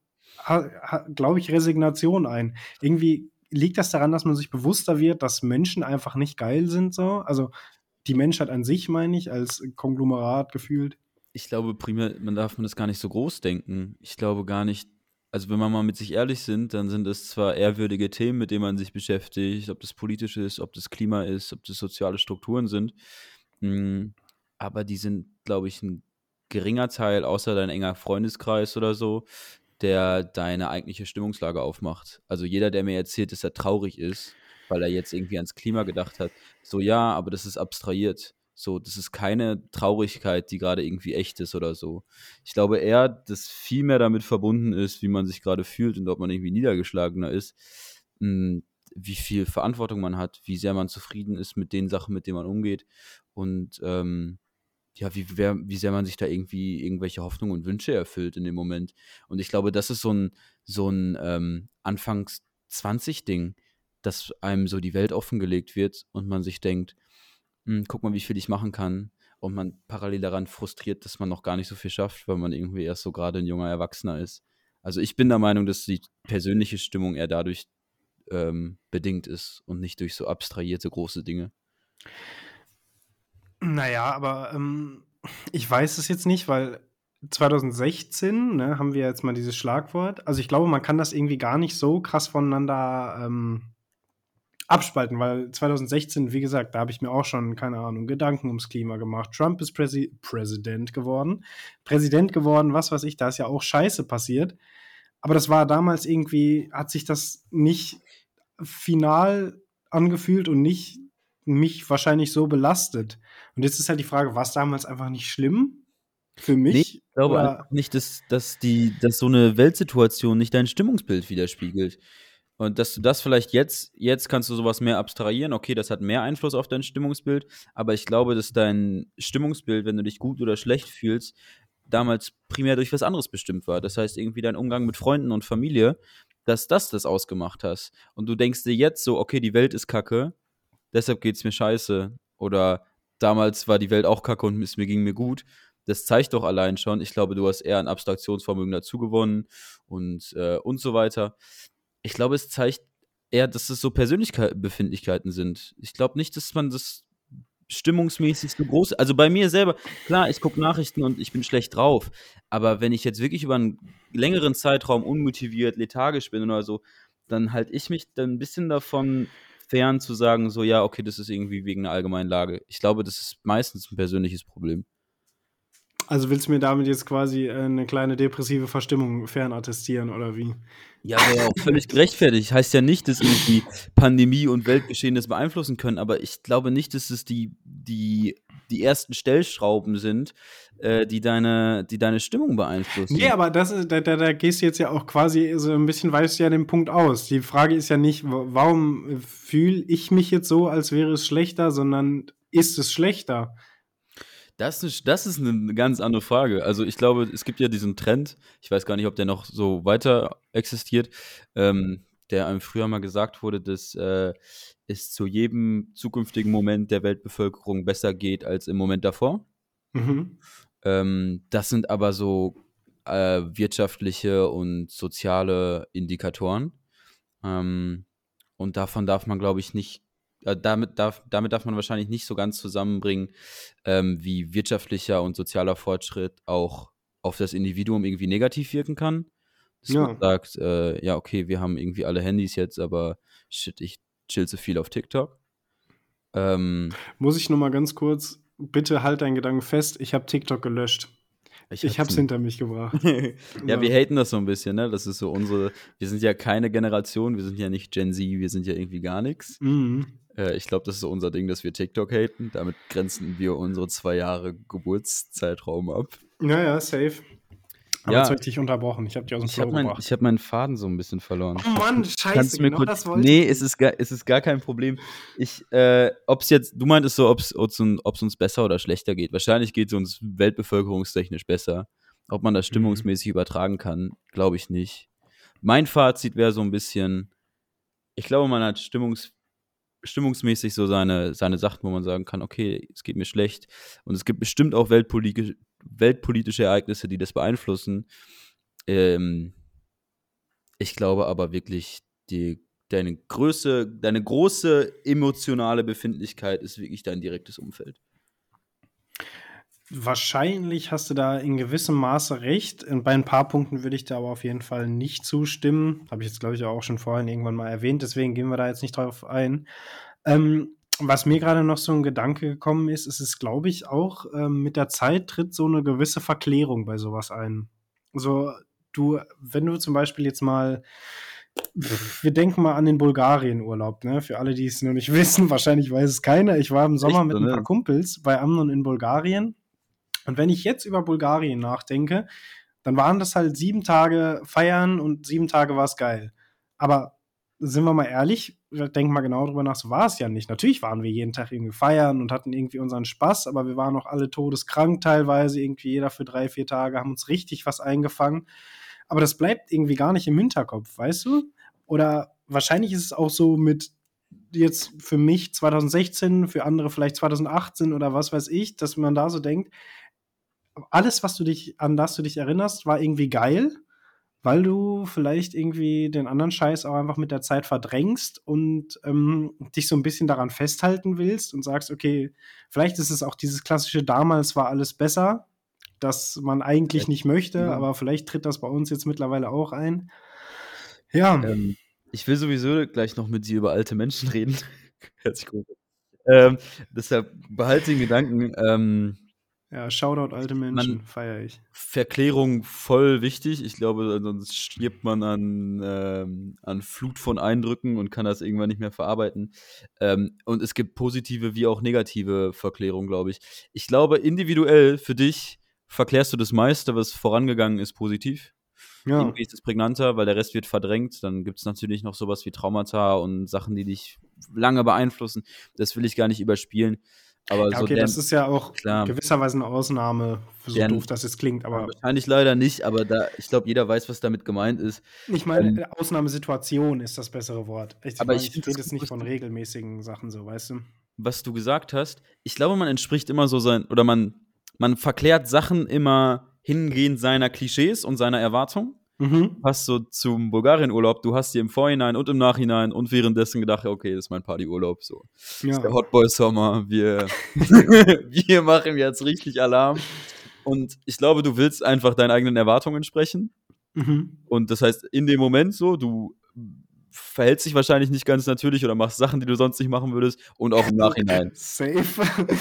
glaube ich, Resignation ein. Irgendwie liegt das daran, dass man sich bewusster wird, dass Menschen einfach nicht geil sind, so. Also die Menschheit an sich, meine ich, als Konglomerat gefühlt. Ich glaube, primär, man darf man das gar nicht so groß denken. Ich glaube gar nicht, also wenn man mal mit sich ehrlich sind, dann sind es zwar ehrwürdige Themen, mit denen man sich beschäftigt, ob das politisch ist, ob das Klima ist, ob das soziale Strukturen sind. Mm, Aber die sind, glaube ich, ein geringer Teil, außer dein enger Freundeskreis oder so, der deine eigentliche Stimmungslage aufmacht. Also jeder, der mir erzählt, dass er traurig ist, weil er jetzt irgendwie ans Klima gedacht hat, so ja, aber das ist abstrahiert. So, das ist keine Traurigkeit, die gerade irgendwie echt ist oder so. Ich glaube eher, dass viel mehr damit verbunden ist, wie man sich gerade fühlt und ob man irgendwie niedergeschlagener ist, mh, wie viel Verantwortung man hat, wie sehr man zufrieden ist mit den Sachen, mit denen man umgeht und ähm, ja, wie, wer, wie sehr man sich da irgendwie irgendwelche Hoffnungen und Wünsche erfüllt in dem Moment. Und ich glaube, das ist so ein, so ein ähm, Anfangs 20-Ding, dass einem so die Welt offengelegt wird und man sich denkt, hm, guck mal, wie viel ich machen kann. Und man parallel daran frustriert, dass man noch gar nicht so viel schafft, weil man irgendwie erst so gerade ein junger Erwachsener ist. Also ich bin der Meinung, dass die persönliche Stimmung eher dadurch ähm, bedingt ist und nicht durch so abstrahierte große Dinge. Naja, aber ähm, ich weiß es jetzt nicht, weil 2016 ne, haben wir jetzt mal dieses Schlagwort. Also ich glaube, man kann das irgendwie gar nicht so krass voneinander ähm, abspalten, weil 2016, wie gesagt, da habe ich mir auch schon, keine Ahnung, Gedanken ums Klima gemacht. Trump ist Präsi Präsident geworden. Präsident geworden, was weiß ich, da ist ja auch Scheiße passiert. Aber das war damals irgendwie, hat sich das nicht final angefühlt und nicht mich wahrscheinlich so belastet. Und jetzt ist halt die Frage, war es damals einfach nicht schlimm für mich? Nee, ich glaube nicht, dass, dass, die, dass so eine Weltsituation nicht dein Stimmungsbild widerspiegelt. Und dass du das vielleicht jetzt, jetzt kannst du sowas mehr abstrahieren, okay, das hat mehr Einfluss auf dein Stimmungsbild, aber ich glaube, dass dein Stimmungsbild, wenn du dich gut oder schlecht fühlst, damals primär durch was anderes bestimmt war. Das heißt, irgendwie dein Umgang mit Freunden und Familie, dass das das ausgemacht hast. Und du denkst dir jetzt so, okay, die Welt ist kacke, deshalb geht's mir scheiße. Oder damals war die Welt auch kacke und es mir ging mir gut. Das zeigt doch allein schon, ich glaube, du hast eher ein Abstraktionsvermögen dazu gewonnen und, äh, und so weiter. Ich glaube, es zeigt eher, dass es so Persönlichkeitsbefindlichkeiten sind. Ich glaube nicht, dass man das stimmungsmäßig so groß. Also bei mir selber, klar, ich gucke Nachrichten und ich bin schlecht drauf. Aber wenn ich jetzt wirklich über einen längeren Zeitraum unmotiviert, lethargisch bin oder so, dann halte ich mich dann ein bisschen davon fern zu sagen, so ja, okay, das ist irgendwie wegen einer allgemeinen Lage. Ich glaube, das ist meistens ein persönliches Problem. Also willst du mir damit jetzt quasi äh, eine kleine depressive Verstimmung fernattestieren oder wie? Ja, wäre ja auch völlig gerechtfertigt. Heißt ja nicht, dass irgendwie Pandemie und Weltgeschehen das beeinflussen können, aber ich glaube nicht, dass es die, die, die ersten Stellschrauben sind, äh, die, deine, die deine Stimmung beeinflussen. Nee, aber das ist, da, da, da gehst du jetzt ja auch quasi so ein bisschen, weißt du ja den Punkt aus. Die Frage ist ja nicht, wa- warum fühle ich mich jetzt so, als wäre es schlechter, sondern ist es schlechter? Das ist, das ist eine ganz andere Frage. Also ich glaube, es gibt ja diesen Trend, ich weiß gar nicht, ob der noch so weiter existiert, ähm, der einem früher mal gesagt wurde, dass äh, es zu jedem zukünftigen Moment der Weltbevölkerung besser geht als im Moment davor. Mhm. Ähm, das sind aber so äh, wirtschaftliche und soziale Indikatoren. Ähm, und davon darf man, glaube ich, nicht, damit, darf, damit darf man wahrscheinlich nicht so ganz zusammenbringen, ähm, wie wirtschaftlicher und sozialer Fortschritt auch auf das Individuum irgendwie negativ wirken kann. Dass Ja. man sagt, äh, ja, okay, wir haben irgendwie alle Handys jetzt, aber shit, ich chill zu viel auf TikTok. Ähm, Muss ich nur mal ganz kurz, bitte halt deinen Gedanken fest, ich habe TikTok gelöscht. Ich, hab's hab's hinter mich gebracht. [laughs] ja, wir haten das so ein bisschen, ne? Das ist so unsere, wir sind ja keine Generation, wir sind ja nicht Gen Z, wir sind ja irgendwie gar nichts. Mhm. Äh, ich glaube, das ist so unser Ding, dass wir TikTok haten. Damit grenzen wir unsere zwei Jahre Geburtszeitraum ab. Ja, ja, safe. Aber Ja. jetzt habe ich dich unterbrochen. Ich habe dich aus dem Ich Flow habe mein, gebracht. ich hab meinen Faden so ein bisschen verloren. oh Mann, scheiße, Kannst du mir genau kurz. nee, es ist, gar, es ist gar kein Problem. Ich, äh, ob's jetzt, du meintest so, ob es uns besser oder schlechter geht. Wahrscheinlich geht es uns weltbevölkerungstechnisch besser. Ob man das Mhm. stimmungsmäßig übertragen kann, glaube ich nicht. Mein Fazit wäre so ein bisschen, ich glaube, man hat stimmungs, stimmungsmäßig so seine, seine Sachen, wo man sagen kann, okay, es geht mir schlecht. Und es gibt bestimmt auch weltpolitische, weltpolitische Ereignisse, die das beeinflussen. Ähm, ich glaube aber wirklich, die, deine, Größe, deine große emotionale Befindlichkeit ist wirklich dein direktes Umfeld. Wahrscheinlich hast du da in gewissem Maße recht. Und bei ein paar Punkten würde ich da aber auf jeden Fall nicht zustimmen. Habe ich jetzt, glaube ich, auch schon vorhin irgendwann mal erwähnt. Deswegen gehen wir da jetzt nicht drauf ein. Ähm, was mir gerade noch so ein Gedanke gekommen ist, ist es, glaube ich, auch ähm, mit der Zeit tritt so eine gewisse Verklärung bei sowas ein. So, du, wenn du zum Beispiel jetzt mal, wir denken mal an den Bulgarien-Urlaub, ne? Für alle, die es noch nicht [laughs] wissen, wahrscheinlich weiß es keiner. Ich war im Sommer Echt, mit ein ne? paar Kumpels bei Amnon in Bulgarien. Und wenn ich jetzt über Bulgarien nachdenke, dann waren das halt sieben Tage feiern und sieben Tage war es geil. Aber sind wir mal ehrlich, denk mal genau drüber nach, so war es ja nicht. Natürlich waren wir jeden Tag irgendwie feiern und hatten irgendwie unseren Spaß, aber wir waren auch alle todeskrank teilweise, irgendwie jeder für drei, vier Tage, haben uns richtig was eingefangen. Aber das bleibt irgendwie gar nicht im Hinterkopf, weißt du? Oder wahrscheinlich ist es auch so mit jetzt für mich 2016, für andere vielleicht 2018 oder was weiß ich, dass man da so denkt, alles, was du dich, an das du dich erinnerst, war irgendwie geil, weil du vielleicht irgendwie den anderen Scheiß auch einfach mit der Zeit verdrängst und ähm, dich so ein bisschen daran festhalten willst und sagst, okay, vielleicht ist es auch dieses klassische damals war alles besser, das man eigentlich nicht möchte, Ja. aber vielleicht tritt das bei uns jetzt mittlerweile auch ein. Ja, Ähm, ich will sowieso gleich noch mit dir über alte Menschen reden. [laughs] Hört sich gut. Ähm, deshalb behalte den Gedanken. Ähm, ja, Shoutout alte Menschen, feiere ich. Verklärung voll wichtig. Ich glaube, sonst stirbt man an, ähm, an Flut von Eindrücken und kann das irgendwann nicht mehr verarbeiten. Ähm, und es gibt positive wie auch negative Verklärung, glaube ich. Ich glaube, individuell für dich verklärst du das meiste, was vorangegangen ist, positiv. Ja, Irgendwie ist es prägnanter, weil der Rest wird verdrängt. Dann gibt es natürlich noch sowas wie Traumata und Sachen, die dich lange beeinflussen. Das will ich gar nicht überspielen. Aber ja so okay, der- das ist ja auch klar. gewisserweise eine Ausnahme, so Der- doof das jetzt klingt, aber wahrscheinlich leider nicht, aber da, ich glaube, jeder weiß, was damit gemeint ist. Ich meine, Ähm, Ausnahmesituation ist das bessere Wort. Ich, Aber meine, ich ich rede jetzt nicht von regelmäßigen Sachen so, weißt du? was du gesagt hast, ich glaube, man entspricht immer so sein, oder man, man verklärt Sachen immer hingehend seiner Klischees und seiner Erwartungen. Mhm. Passt so zum Bulgarien-Urlaub, du hast dir im Vorhinein und im Nachhinein und währenddessen gedacht, okay, das ist mein Partyurlaub, so. Das Ja. ist der Hotboy Sommer, wir, [laughs] [laughs] wir machen jetzt richtig Alarm. Und ich glaube, du willst einfach deinen eigenen Erwartungen entsprechen. Mhm. Und das heißt, in dem Moment so, du verhältst dich wahrscheinlich nicht ganz natürlich oder machst Sachen, die du sonst nicht machen würdest und auch im [laughs] Nachhinein. Safe.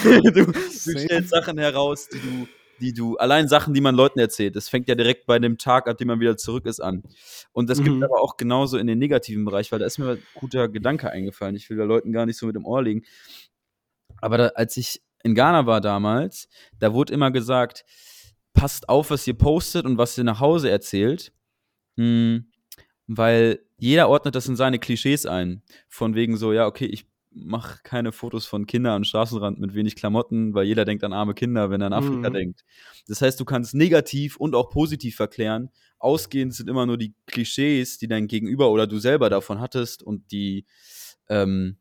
du, du Safe. stellst Sachen heraus, die du, die du, allein Sachen, die man Leuten erzählt, das fängt ja direkt bei dem Tag, ab dem man wieder zurück ist, an. Und das Mhm. gibt aber auch genauso in den negativen Bereich, weil da ist mir ein guter Gedanke eingefallen. Ich will da Leuten gar nicht so mit dem Ohr legen. Aber da, als ich in Ghana war damals, da wurde immer gesagt, passt auf, was ihr postet und was ihr nach Hause erzählt. Hm, weil jeder ordnet das in seine Klischees ein. Von wegen so, ja, okay, ich mache keine Fotos von Kindern am Straßenrand mit wenig Klamotten, weil jeder denkt an arme Kinder, wenn er an Afrika Mhm. denkt. Das heißt, du kannst negativ und auch positiv verklären. Ausgehend sind immer nur die Klischees, die dein Gegenüber oder du selber davon hattest und die, ähm,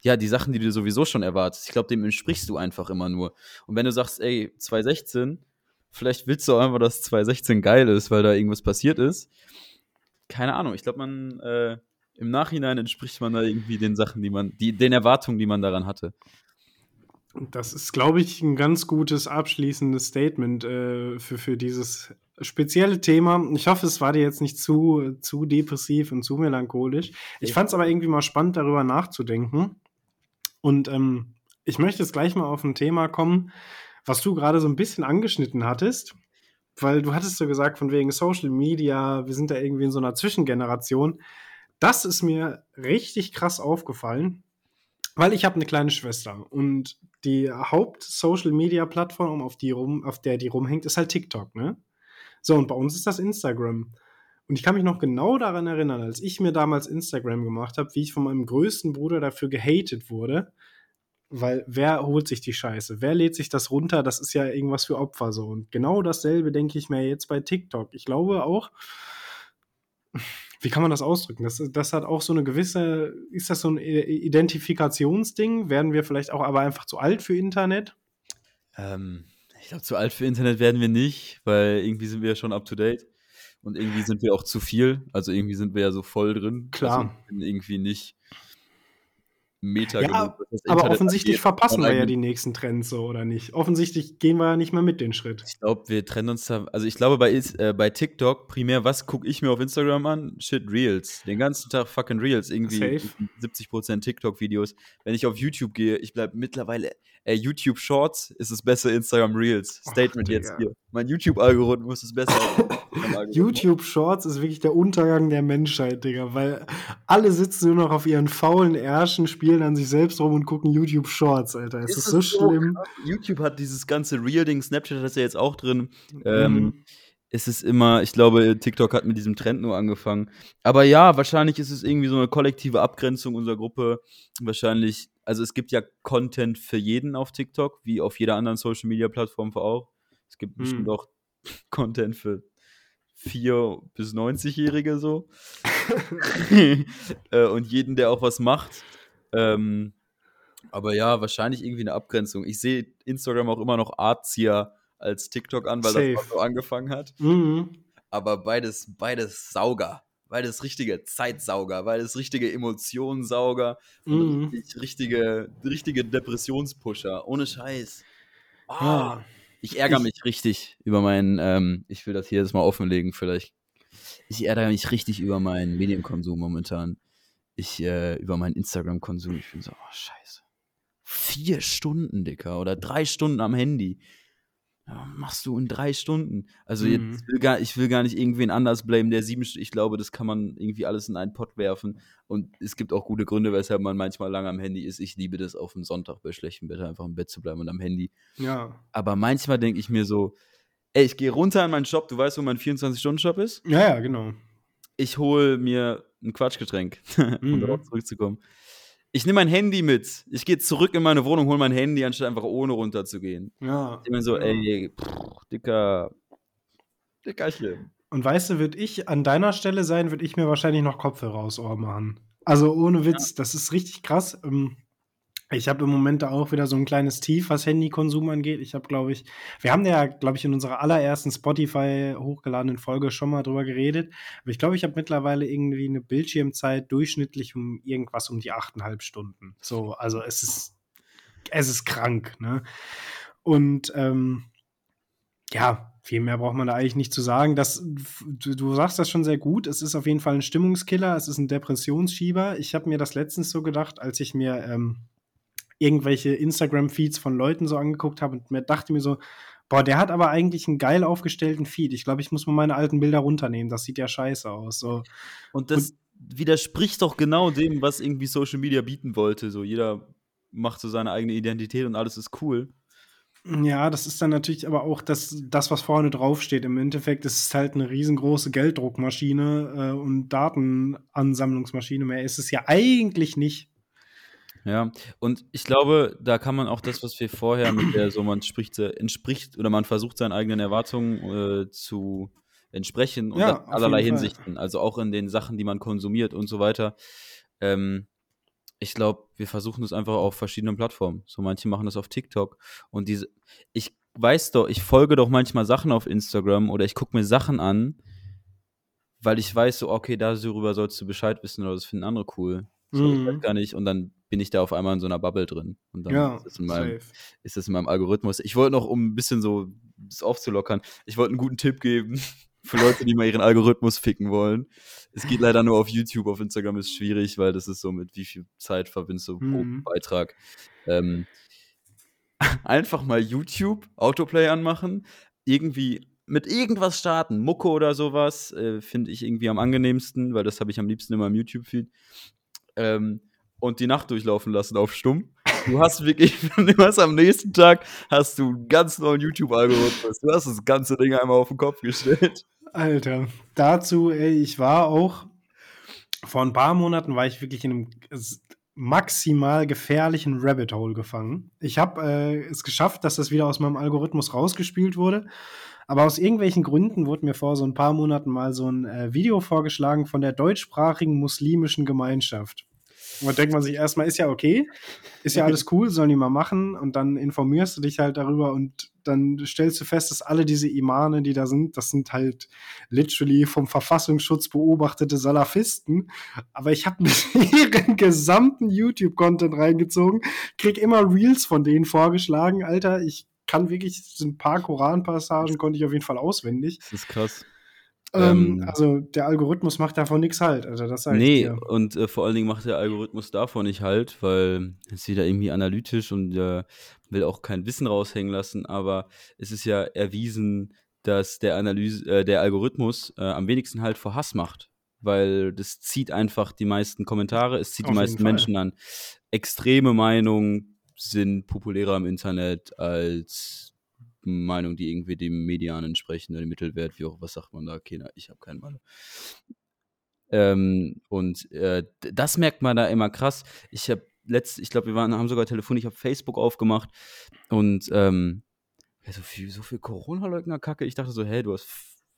ja, die Sachen, die du sowieso schon erwartest. Ich glaube, dem entsprichst du einfach immer nur. Und wenn du sagst, ey, 2016 Vielleicht willst du auch einfach, dass 2016 geil ist, weil da irgendwas passiert ist. Keine Ahnung. Ich glaube, man äh, im Nachhinein entspricht man da irgendwie den Sachen, die man, die, den Erwartungen, die man daran hatte. Das ist, glaube ich, ein ganz gutes abschließendes Statement äh, für, für dieses spezielle Thema. Ich hoffe, es war dir jetzt nicht zu, zu depressiv und zu melancholisch. Ich fand es aber irgendwie mal spannend, darüber nachzudenken. Und ähm, ich möchte jetzt gleich mal auf ein Thema kommen, was du gerade so ein bisschen angeschnitten hattest. Weil du hattest so gesagt, von wegen Social Media, wir sind da irgendwie in so einer Zwischengeneration. Das ist mir richtig krass aufgefallen, weil ich habe eine kleine Schwester und die Haupt-Social-Media-Plattform, auf, auf der die rumhängt, ist halt TikTok, ne? So, und bei uns ist das Instagram. Und ich kann mich noch genau daran erinnern, als ich mir damals Instagram gemacht habe, wie ich von meinem größten Bruder dafür gehatet wurde, weil wer holt sich die Scheiße? Wer lädt sich das runter? Das ist ja irgendwas für Opfer so. Und genau dasselbe denke ich mir jetzt bei TikTok. Ich glaube auch, wie kann man das ausdrücken? Das, das hat auch so eine gewisse, ist das so ein Identifikationsding? Werden wir vielleicht auch aber einfach zu alt für Internet? Ähm, ich glaube, zu alt für Internet werden wir nicht, weil irgendwie sind wir ja schon up to date. Und irgendwie sind wir auch zu viel. Also irgendwie sind wir ja so voll drin. Klar. Also irgendwie nicht Meta Ja, Aber offensichtlich angeht. verpassen wir ja die nächsten Trends so, oder nicht? Offensichtlich gehen wir ja nicht mehr mit den Schritt. Ich glaube, wir trennen uns da. Also ich glaube, bei, äh, bei TikTok primär, was gucke ich mir auf Instagram an? Shit, Reels. Den ganzen Tag fucking Reels. Irgendwie Safe. 70% TikTok-Videos. Wenn ich auf YouTube gehe, ich bleibe mittlerweile. Äh, YouTube Shorts ist das bessere Instagram Reels. Statement jetzt Digga. hier. Mein YouTube-Algorithmus ist besser. [laughs] YouTube Shorts ist wirklich der Untergang der Menschheit, Digga, weil alle sitzen nur noch auf ihren faulen Ärschen, spielen an sich selbst rum und gucken YouTube Shorts, Alter. Es ist, Ist so es so schlimm. YouTube hat dieses ganze Real-Ding, Snapchat hat das ja jetzt auch drin. Ähm, Mhm. es ist immer, ich glaube, TikTok hat mit diesem Trend nur angefangen. Aber ja, wahrscheinlich ist es irgendwie so eine kollektive Abgrenzung unserer Gruppe. Wahrscheinlich, also es gibt ja Content für jeden auf TikTok, wie auf jeder anderen Social Media Plattform auch. Es gibt Mhm. bestimmt auch [laughs] Content für 4 bis 90-Jährige so. [laughs] äh, und jeden, der auch was macht. Ähm, aber ja, wahrscheinlich irgendwie eine Abgrenzung. Ich sehe Instagram auch immer noch arzier als TikTok an, weil Safe. das so angefangen hat. Mhm. Aber beides, beides Sauger. Beides richtige Zeitsauger, beides richtige Emotionssauger Mhm. richtig- richtige, richtige Depressionspusher. Ohne Scheiß. Ah, Ja. Ich ärgere Ich- mich richtig über meinen, ähm, ich will das hier jetzt mal offenlegen, vielleicht. Ich ärgere mich richtig über meinen Medienkonsum momentan. Ich, äh, über meinen Instagram-Konsum. Ich bin so, oh, scheiße. Vier Stunden, Dicker, oder drei Stunden am Handy. Ja, machst du in drei Stunden? Also Mhm. jetzt will gar, ich will gar nicht irgendwen anders blamen, der sieben, St- ich glaube, das kann man irgendwie alles in einen Pott werfen. Und es gibt auch gute Gründe, weshalb man manchmal lange am Handy ist. Ich liebe das auf dem Sonntag bei schlechtem Wetter einfach im Bett zu bleiben und am Handy. Ja. Aber manchmal denke ich mir so, ey, ich gehe runter in meinen Shop, du weißt, wo mein 24-Stunden-Shop ist? Ja, ja, genau. Ich hole mir ein Quatschgetränk, [laughs] um Mhm. darauf zurückzukommen. Ich nehme mein Handy mit. Ich gehe zurück in meine Wohnung, hole mein Handy, anstatt einfach ohne runterzugehen. Ja. Ich bin so, ja. ey, pff, dicker, dickerchen. Und weißt du, würde ich an deiner Stelle sein, würde ich mir wahrscheinlich noch Kopfhörer aus Ohr machen. Also ohne Witz, das ist richtig krass. Ähm, Ich habe im Moment da auch wieder so ein kleines Tief, was Handykonsum angeht. Ich habe, glaube ich, wir haben ja, glaube ich, in unserer allerersten Spotify hochgeladenen Folge schon mal drüber geredet. Aber ich glaube, ich habe mittlerweile irgendwie eine Bildschirmzeit durchschnittlich um irgendwas um die achteinhalb Stunden. So, also es ist, es ist krank, ne? Und ähm, ja, viel mehr braucht man da eigentlich nicht zu sagen. Das, du, du sagst das schon sehr gut. Es ist auf jeden Fall ein Stimmungskiller, es ist ein Depressionsschieber. Ich habe mir das letztens so gedacht, als ich mir ähm, irgendwelche Instagram-Feeds von Leuten so angeguckt habe und mir dachte mir so, boah, der hat aber eigentlich einen geil aufgestellten Feed. Ich glaube, ich muss mal meine alten Bilder runternehmen. Das sieht ja scheiße aus. So. Und das widerspricht doch genau dem, was irgendwie Social Media bieten wollte. So jeder macht so seine eigene Identität und alles ist cool. Ja, das ist dann natürlich aber auch das, das was vorne draufsteht. Im Endeffekt ist es halt eine riesengroße Gelddruckmaschine äh, und Datenansammlungsmaschine. Mehr ist es ja eigentlich nicht. Ja, und ich glaube, da kann man auch das, was wir vorher mit der so man spricht, äh, entspricht oder man versucht seinen eigenen Erwartungen äh, zu entsprechen und Ja, allerlei. Hinsichten, also auch in den Sachen, die man konsumiert und so weiter. Ähm, ich glaube, wir versuchen das einfach auf verschiedenen Plattformen. So manche machen das auf TikTok und diese, ich weiß doch, ich folge doch manchmal Sachen auf Instagram oder ich gucke mir Sachen an, weil ich weiß so, okay, darüber sollst du Bescheid wissen oder das finden andere cool. So, ich weiß Mhm. gar nicht. Und dann bin ich da auf einmal in so einer Bubble drin. Und dann Ja, ist, das in meinem, safe. ist das in meinem Algorithmus. Ich wollte noch, um ein bisschen so das aufzulockern, ich wollte einen guten Tipp geben [laughs] für Leute, die mal ihren Algorithmus ficken wollen. Es geht leider nur auf YouTube, auf Instagram ist schwierig, weil das ist so mit wie viel Zeit verbindest du pro Mhm. Beitrag. Ähm, [laughs] einfach mal YouTube, Autoplay anmachen, irgendwie mit irgendwas starten, Mucke oder sowas, äh, finde ich irgendwie am angenehmsten, weil das habe ich am liebsten immer im YouTube-Feed. Ähm, und die Nacht durchlaufen lassen auf stumm. Du hast wirklich, [laughs] du hast am nächsten Tag hast du einen ganz neuen YouTube-Algorithmus. Du hast das ganze Ding einmal auf den Kopf gestellt. Alter, dazu, ey, ich war auch vor ein paar Monaten war ich wirklich in einem maximal gefährlichen Rabbit Hole gefangen. Ich habe äh, es geschafft, dass das wieder aus meinem Algorithmus rausgespielt wurde. Aber aus irgendwelchen Gründen wurde mir vor so ein paar Monaten mal so ein äh, Video vorgeschlagen von der deutschsprachigen muslimischen Gemeinschaft. Und denkt man sich erstmal, ist ja okay, ist ja alles cool, sollen die mal machen. Und dann informierst du dich halt darüber und dann stellst du fest, dass alle diese Imane, die da sind, das sind halt literally vom Verfassungsschutz beobachtete Salafisten. Aber ich habe mir [laughs] ihren gesamten YouTube-Content reingezogen, krieg immer Reels von denen vorgeschlagen. Alter, ich kann wirklich, ein paar Koran-Passagen konnte ich auf jeden Fall auswendig. Das ist krass. Ähm, Ähm, also der Algorithmus macht davon nichts halt. Also das ich Nee, dir. und äh, vor allen Dingen macht der Algorithmus davon nicht halt, weil ist wieder irgendwie analytisch und äh, will auch kein Wissen raushängen lassen, aber es ist ja erwiesen, dass der Analyse, äh, der Algorithmus äh, am wenigsten halt vor Hass macht. Weil das zieht einfach die meisten Kommentare, es zieht Auf die meisten Fall. Menschen an. Extreme Meinungen sind populärer im Internet als Meinungen, die irgendwie dem Median entsprechen, oder dem Mittelwert, wie auch, was sagt man da? Keine, ich habe keine Meinung. Ähm, und äh, das merkt man da immer krass. Ich habe letzt, ich glaube, wir waren, haben sogar Telefon, ich habe Facebook aufgemacht und ähm, ja, so viel, so viel Corona-Leugner-Kacke. Ich dachte so, hey, du hast,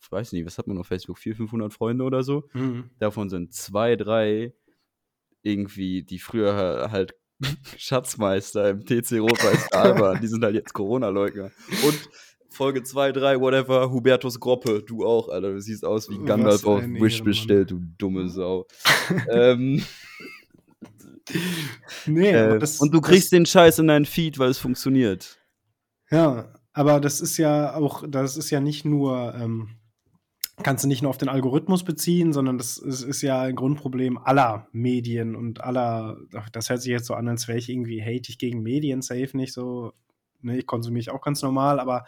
ich weiß nicht, was hat man auf Facebook? 400, 500 Freunde oder so? Mhm. Davon sind zwei, drei irgendwie, die früher halt Schatzmeister im TC Rot-Weiß waren. Die sind halt jetzt Corona-Leugner. Und Folge 2, 3, whatever, Hubertus Groppe, du auch, Alter. Du siehst aus wie Gandalf auf Wish Ehrenmann. bestellt, du dumme Sau. ähm, Nee, aber äh, das, und du kriegst den Scheiß in deinen Feed, weil es funktioniert. Ja, aber das ist ja auch, das ist ja nicht nur, ähm, kannst du nicht nur auf den Algorithmus beziehen, sondern das ist, ist ja ein Grundproblem aller Medien und aller, das hört sich jetzt so an, als wäre ich irgendwie hate ich gegen Medien, safe nicht so, ne, ich konsumiere ich auch ganz normal, aber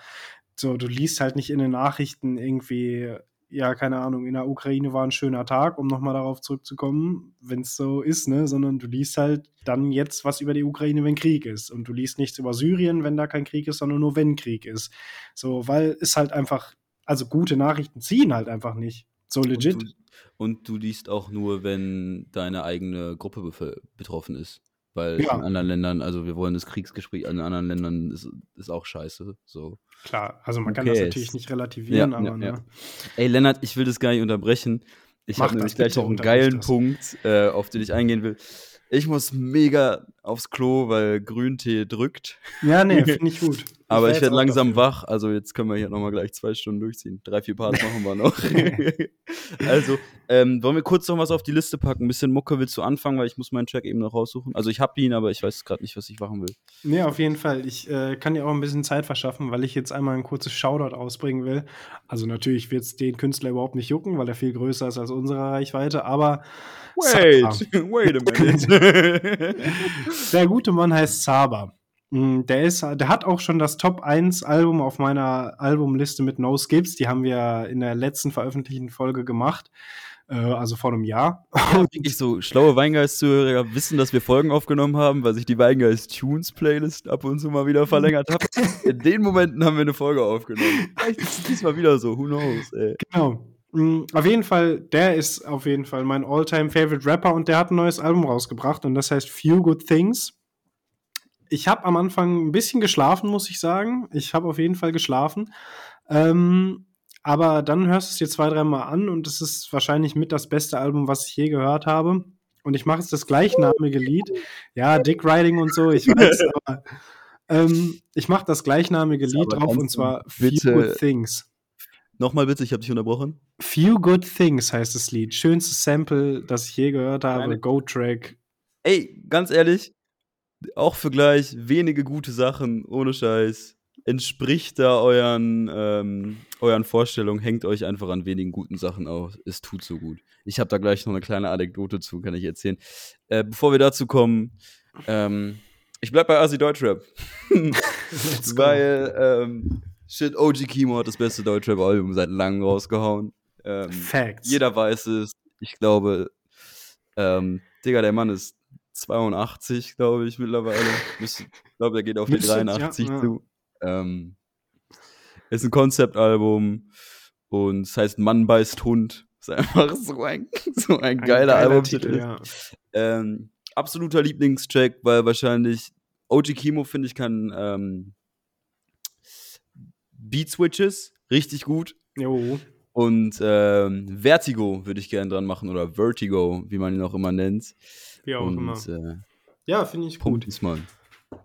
so, du liest halt nicht in den Nachrichten irgendwie, ja, keine Ahnung, in der Ukraine war ein schöner Tag, um nochmal darauf zurückzukommen, wenn es so ist, ne, sondern du liest halt dann jetzt was über die Ukraine, wenn Krieg ist. Und du liest nichts über Syrien, wenn da kein Krieg ist, sondern nur wenn Krieg ist. So, weil es halt einfach, also gute Nachrichten ziehen halt einfach nicht. So legit. Und du, und du liest auch nur, wenn deine eigene Gruppe betroffen ist. Weil Ja. in anderen Ländern, also wir wollen das Kriegsgespräch in anderen Ländern ist, ist auch scheiße. So. Klar, also man kann Okay, das es- natürlich nicht relativieren, Ja, aber ja, ne. Ey, Lennart, ich will das gar nicht unterbrechen. Ich habe nämlich das, gleich noch einen geilen das. Punkt, äh, auf den ich eingehen will. Ich muss mega aufs Klo, weil Grüntee drückt. Ja, nee, [laughs] finde ich gut. Aber ich werde langsam dafür. wach, also jetzt können wir hier nochmal gleich zwei Stunden durchziehen. Drei, vier Parts machen wir noch. [laughs] [laughs] also, ähm, wollen wir kurz noch was auf die Liste packen? Ein bisschen Mucke willst du anfangen, weil ich muss meinen Track eben noch raussuchen. Also ich habe ihn, aber ich weiß gerade nicht, was ich machen will. Nee, auf jeden Fall. Ich äh, kann dir auch ein bisschen Zeit verschaffen, weil ich jetzt einmal ein kurzes Shoutout ausbringen will. Also natürlich wird es den Künstler überhaupt nicht jucken, weil er viel größer ist als unsere Reichweite, aber Wait, Saba. [laughs] wait a minute. der gute Mann heißt Saba. Mm, Der, ist, der hat auch schon das Top 1 Album auf meiner Albumliste mit No Skips. Die haben wir in der letzten veröffentlichten Folge gemacht. Äh, also vor einem Jahr. Ja, wirklich so schlaue Weingeist-Zuhörer wissen, dass wir Folgen aufgenommen haben, weil sich die Weingeist-Tunes-Playlist ab und zu mal wieder verlängert hat. [laughs] In den Momenten haben wir eine Folge aufgenommen. Vielleicht ist es diesmal wieder so, who knows, ey. Genau. Mm, Auf jeden Fall, der ist auf jeden Fall mein all-time favorite Rapper und der hat ein neues Album rausgebracht und das heißt Few Good Things. Ich habe am Anfang ein bisschen geschlafen, muss ich sagen. Ich habe auf jeden Fall geschlafen. Ähm, aber dann hörst du es dir zwei, dreimal an und es ist wahrscheinlich mit das beste Album, was ich je gehört habe. Und ich mache jetzt das gleichnamige Lied. Ja, Dick Riding und so, ich [laughs] weiß, aber Ähm, ich mache das gleichnamige Lied aber drauf und zwar bitte- Few Good Things. Nochmal bitte, ich habe dich unterbrochen. Few Good Things heißt das Lied. Schönstes Sample, das ich je gehört habe. Go-Track. Ey, ganz ehrlich, auch für gleich wenige gute Sachen, ohne Scheiß. Entspricht da euren, ähm, euren Vorstellungen, hängt euch einfach an wenigen guten Sachen auf. Es tut so gut. Ich habe da gleich noch eine kleine Anekdote zu, kann ich erzählen. Äh, bevor wir dazu kommen, ähm, ich bleib bei Asi Deutschrap. [laughs] Weil, ähm, shit, OG Kimo hat das beste Deutschrap-Album seit langem rausgehauen. Ähm, Facts. jeder weiß es. Ich glaube, ähm, Digga, der Mann ist 82, glaube ich, mittlerweile. [laughs] Ich glaube, der geht auf die Müsste- 83 ja, ja. zu. Ähm, ist ein Konzeptalbum und es heißt Mann beißt Hund. Ist einfach so ein, [laughs] so ein, geiler, Albumtitel. Titel, ja. Ähm, absoluter Lieblingstrack, weil wahrscheinlich OG Kimo, finde ich, kann ähm, Beat Switches richtig gut. Jo. Und ähm, Vertigo würde ich gerne dran machen oder Vertigo, wie man ihn auch immer nennt. Wie auch Und immer. äh, Ja, finde ich gut. ist mal.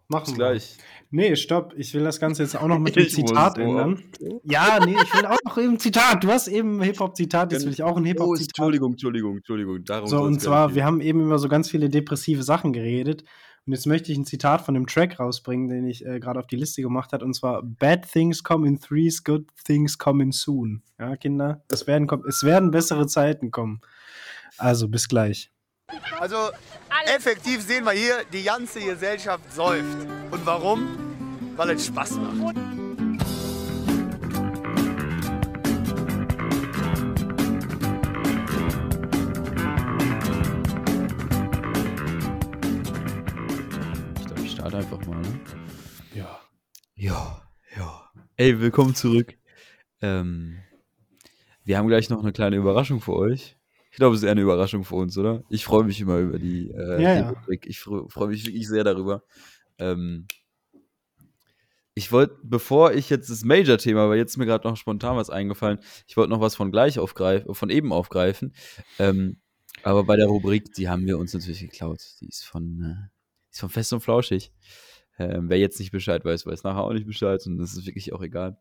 Machen Bis wir. gleich. Nee, stopp. Ich will das Ganze jetzt auch noch mit dem [laughs] Zitat so ändern. Ja, nee, ich will auch noch im Zitat. Du hast eben ein Hip-Hop-Zitat, jetzt will ich auch ein Oh, Hip-Hop-Zitat. Entschuldigung, Entschuldigung, Entschuldigung. Darum So, und zwar, wir haben eben über so ganz viele depressive Sachen geredet. Und jetzt möchte ich ein Zitat von dem Track rausbringen, den ich äh, gerade auf die Liste gemacht habe. Und zwar: Bad things come in threes, good things come in soon. Ja, Kinder, es werden, es werden bessere Zeiten kommen. Also, bis gleich. Also effektiv sehen wir hier, die ganze Gesellschaft säuft. Und warum? Weil es Spaß macht. Ja, ja. Ey, willkommen zurück. Ähm, wir haben gleich noch eine kleine Überraschung für euch. Ich glaube, es ist eher eine Überraschung für uns, oder? Ich freue mich immer über die, äh, Ja, die ja. Rubrik. Ich freue freu mich wirklich sehr darüber. Ähm, ich wollte, bevor ich jetzt das Major-Thema, weil jetzt ist mir gerade noch spontan was eingefallen, ich wollte noch was von gleich aufgreifen, von eben aufgreifen. Ähm, aber bei der Rubrik, die haben wir uns natürlich geklaut. Die ist von, äh, die ist von Fest und Flauschig. Ähm, wer jetzt nicht Bescheid weiß, weiß nachher auch nicht Bescheid und das ist wirklich auch egal.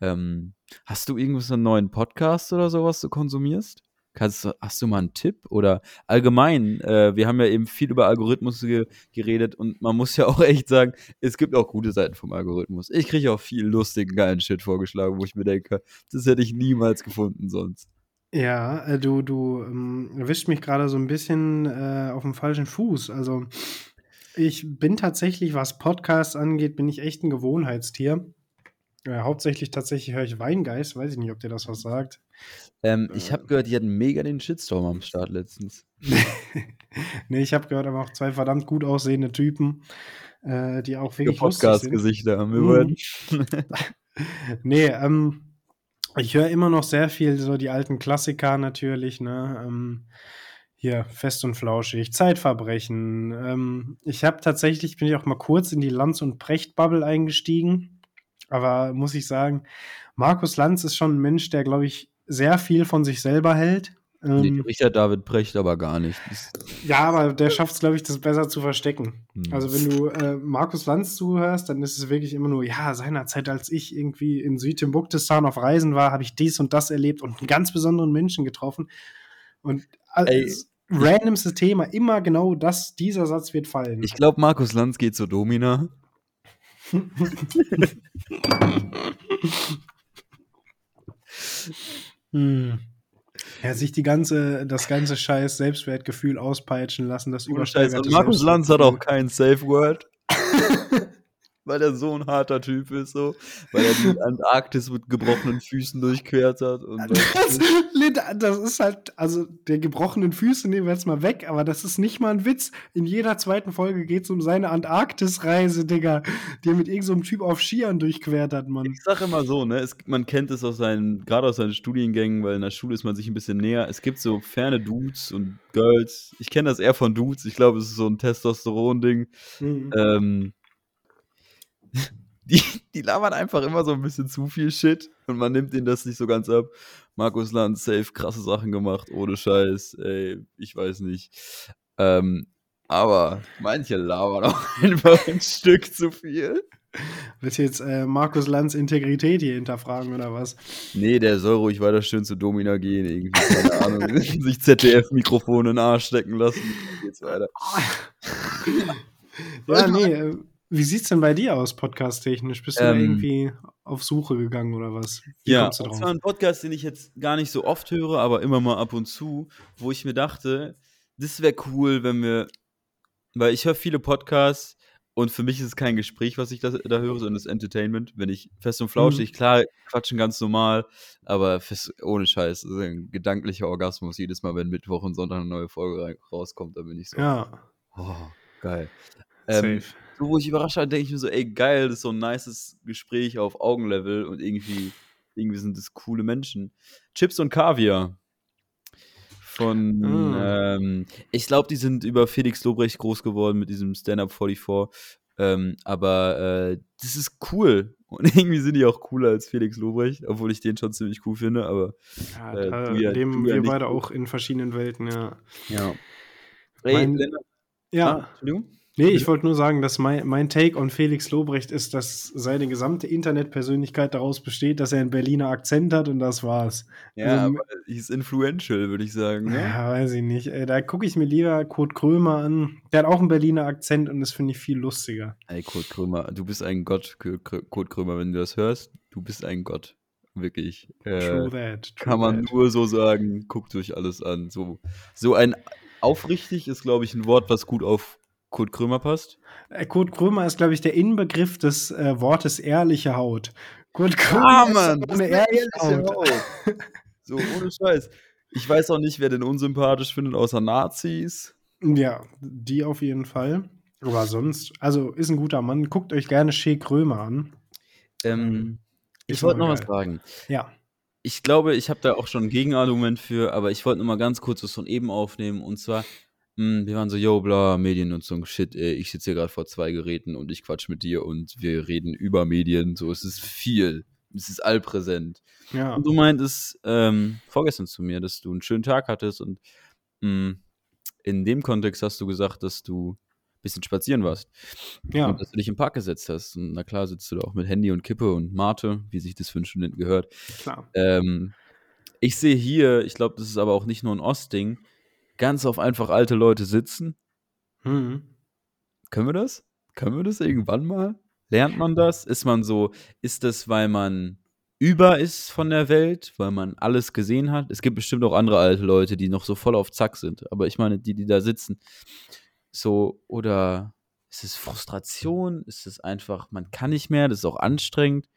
Ähm, hast du irgendwas einen neuen Podcast oder sowas du konsumierst? Kannst, hast du mal einen Tipp? Oder allgemein, äh, wir haben ja eben viel über Algorithmus ge geredet und man muss ja [laughs] auch echt sagen, es gibt auch gute Seiten vom Algorithmus. Ich kriege auch viel lustigen, geilen Shit vorgeschlagen, wo ich mir denke, das hätte ich niemals gefunden sonst. Ja, äh, du, du ähm, erwischt mich gerade so ein bisschen äh, auf dem falschen Fuß. Also, ich bin tatsächlich, was Podcasts angeht, bin ich echt ein Gewohnheitstier. Äh, hauptsächlich tatsächlich höre ich Weingeist, weiß ich nicht, ob dir das was sagt. Ähm, ich habe gehört, die hatten mega den Shitstorm am Start letztens. [laughs] nee, ich habe gehört, aber auch zwei verdammt gut aussehende Typen, äh, die auch wirklich. Podcast-Gesichter haben wir Mhm. [laughs] Nee, ähm, ich höre immer noch sehr viel so die alten Klassiker natürlich, ne? Ähm, hier, Fest und Flauschig, Zeitverbrechen. Ähm, ich habe tatsächlich, bin ich auch mal kurz in die Lanz- und Precht-Bubble eingestiegen. Aber muss ich sagen, Markus Lanz ist schon ein Mensch, der, glaube ich, sehr viel von sich selber hält. Nee, Ähm, Richard David Precht aber gar nicht. Ja, aber der schafft es, glaube ich, das besser zu verstecken. Hm. Also wenn du äh, Markus Lanz zuhörst, dann ist es wirklich immer nur, ja, seinerzeit, als ich irgendwie in Südtimbuktistan auf Reisen war, habe ich dies und das erlebt und einen ganz besonderen Menschen getroffen. Und Ey, randomste Thema, immer genau das, dieser Satz wird fallen. ich glaube, Markus Lanz geht zur Domina. hm. Ja, sich die ganze, das ganze scheiß Selbstwertgefühl auspeitschen lassen, das Und Markus Lanz hat auch kein Safe Word. [laughs] weil er so ein harter Typ ist, so. Weil er die Antarktis mit gebrochenen Füßen durchquert hat. Und Das, [laughs] das ist halt, also der gebrochenen Füße nehmen wir jetzt mal weg, aber das ist nicht mal ein Witz. In jeder zweiten Folge geht es um seine Antarktis-Reise, Digga, die er mit irgendeinem so Typ auf Skiern durchquert hat, Mann. Ich sag immer so, ne, es, man kennt es aus seinen, gerade aus seinen Studiengängen, weil in der Schule ist man sich ein bisschen näher. Es gibt so ferne Dudes und Girls. Ich kenne das eher von Dudes. Ich glaube, es ist so ein Testosteron-Ding. Mhm. Ähm, die, die labern einfach immer so ein bisschen zu viel Shit und man nimmt ihnen das nicht so ganz ab. Markus Lanz, safe, krasse Sachen gemacht, ohne Scheiß, ey, ich weiß nicht. Ähm, Aber manche labern [laughs] auch einfach ein Stück zu viel. Willst du jetzt äh, Markus Lanz Integrität hier hinterfragen oder was? Nee, der soll ruhig weiter schön zu Domina gehen, irgendwie, keine Ahnung, [laughs] sich ZDF-Mikrofon in den Arsch stecken lassen. Geht's weiter. [laughs] Ja, nee, äh, wie sieht's denn bei dir aus, podcast-technisch? Bist du da Ähm, irgendwie auf Suche gegangen oder was? Wie Ja, du das war ein Podcast, den ich jetzt gar nicht so oft höre, aber immer mal ab und zu, wo ich mir dachte, das wäre cool, wenn wir, weil ich höre viele Podcasts und für mich ist es kein Gespräch, was ich da, da höre, sondern das Entertainment. Wenn ich fest und flauschig, klar, quatschen ganz normal, aber fest, ohne Scheiß, das ist ein gedanklicher Orgasmus jedes Mal, wenn Mittwoch und Sonntag eine neue Folge rauskommt, da bin ich so, Ja, oh, geil. Ähm, safe. So, wo ich überrascht war, denke ich mir so, ey, geil, das ist so ein nices Gespräch auf Augenlevel und irgendwie, irgendwie sind das coole Menschen. Chips und Kaviar. Von, Mm. ähm, ich glaube, die sind über Felix Lobrecht groß geworden mit diesem Stand-Up 44. Ähm, aber äh, das ist cool. Und [laughs] irgendwie sind die auch cooler als Felix Lobrecht, obwohl ich den schon ziemlich cool finde, aber Ja, äh, da du ja- leben ja wir nicht beide so. auch in verschiedenen Welten, ja. ja. Ey, Mein- Ja, ah, Entschuldigung? Nee, ich wollte nur sagen, dass mein, mein Take on Felix Lobrecht ist, dass seine gesamte Internetpersönlichkeit daraus besteht, dass er einen Berliner Akzent hat und das war's. Ja, Also, aber he's influential, würde ich sagen. Ne? Ja, weiß ich nicht. Ey, da gucke ich mir lieber Kurt Krömer an. Der hat auch einen Berliner Akzent und das finde ich viel lustiger. Ey, Kurt Krömer, du bist ein Gott, Kurt Krömer, wenn du das hörst, du bist ein Gott. Wirklich. Äh, True that. True kann man that. nur so sagen, guckt euch alles an. So, so ein aufrichtig ist, glaube ich, ein Wort, was gut auf Kurt Krömer passt. Äh, Kurt Krömer ist, glaube ich, der Inbegriff des äh, Wortes ehrliche Haut. Kurt Krömer Ah, ist eine ehrliche Haut. [laughs] So, ohne Scheiß. Ich weiß auch nicht, wer den unsympathisch findet, außer Nazis. Ja, die auf jeden Fall. Aber sonst, also ist ein guter Mann. Guckt euch gerne Shea Krömer an. Ähm, ich ist wollte noch aber was geil. fragen. Ja. Ich glaube, ich habe da auch schon ein Gegenargument für, aber ich wollte noch mal ganz kurz was von eben aufnehmen. Und zwar, mh, wir waren so, yo, bla, Mediennutzung, shit, ey, ich sitze hier gerade vor zwei Geräten und ich quatsch mit dir und wir reden über Medien. So, es ist viel. Es ist allpräsent. Ja. Und du meintest ähm, vorgestern zu mir, dass du einen schönen Tag hattest und mh, in dem Kontext hast du gesagt, dass du ein bisschen spazieren warst. Ja. Und dass du dich im Park gesetzt hast. Und na klar sitzt du da auch mit Handy und Kippe und Mate, wie sich das für einen Studenten gehört. Klar. Ähm, ich sehe hier, ich glaube, das ist aber auch nicht nur ein Ostding, ganz auf einfach alte Leute sitzen. Mhm. Können wir das? Können wir das irgendwann mal? Lernt man das? Ist man so, ist das, weil man über ist von der Welt, weil man alles gesehen hat? Es gibt bestimmt auch andere alte Leute, die noch so voll auf Zack sind. Aber ich meine, die, die da sitzen, so, oder ist es Frustration? Ist es einfach, man kann nicht mehr, das ist auch anstrengend.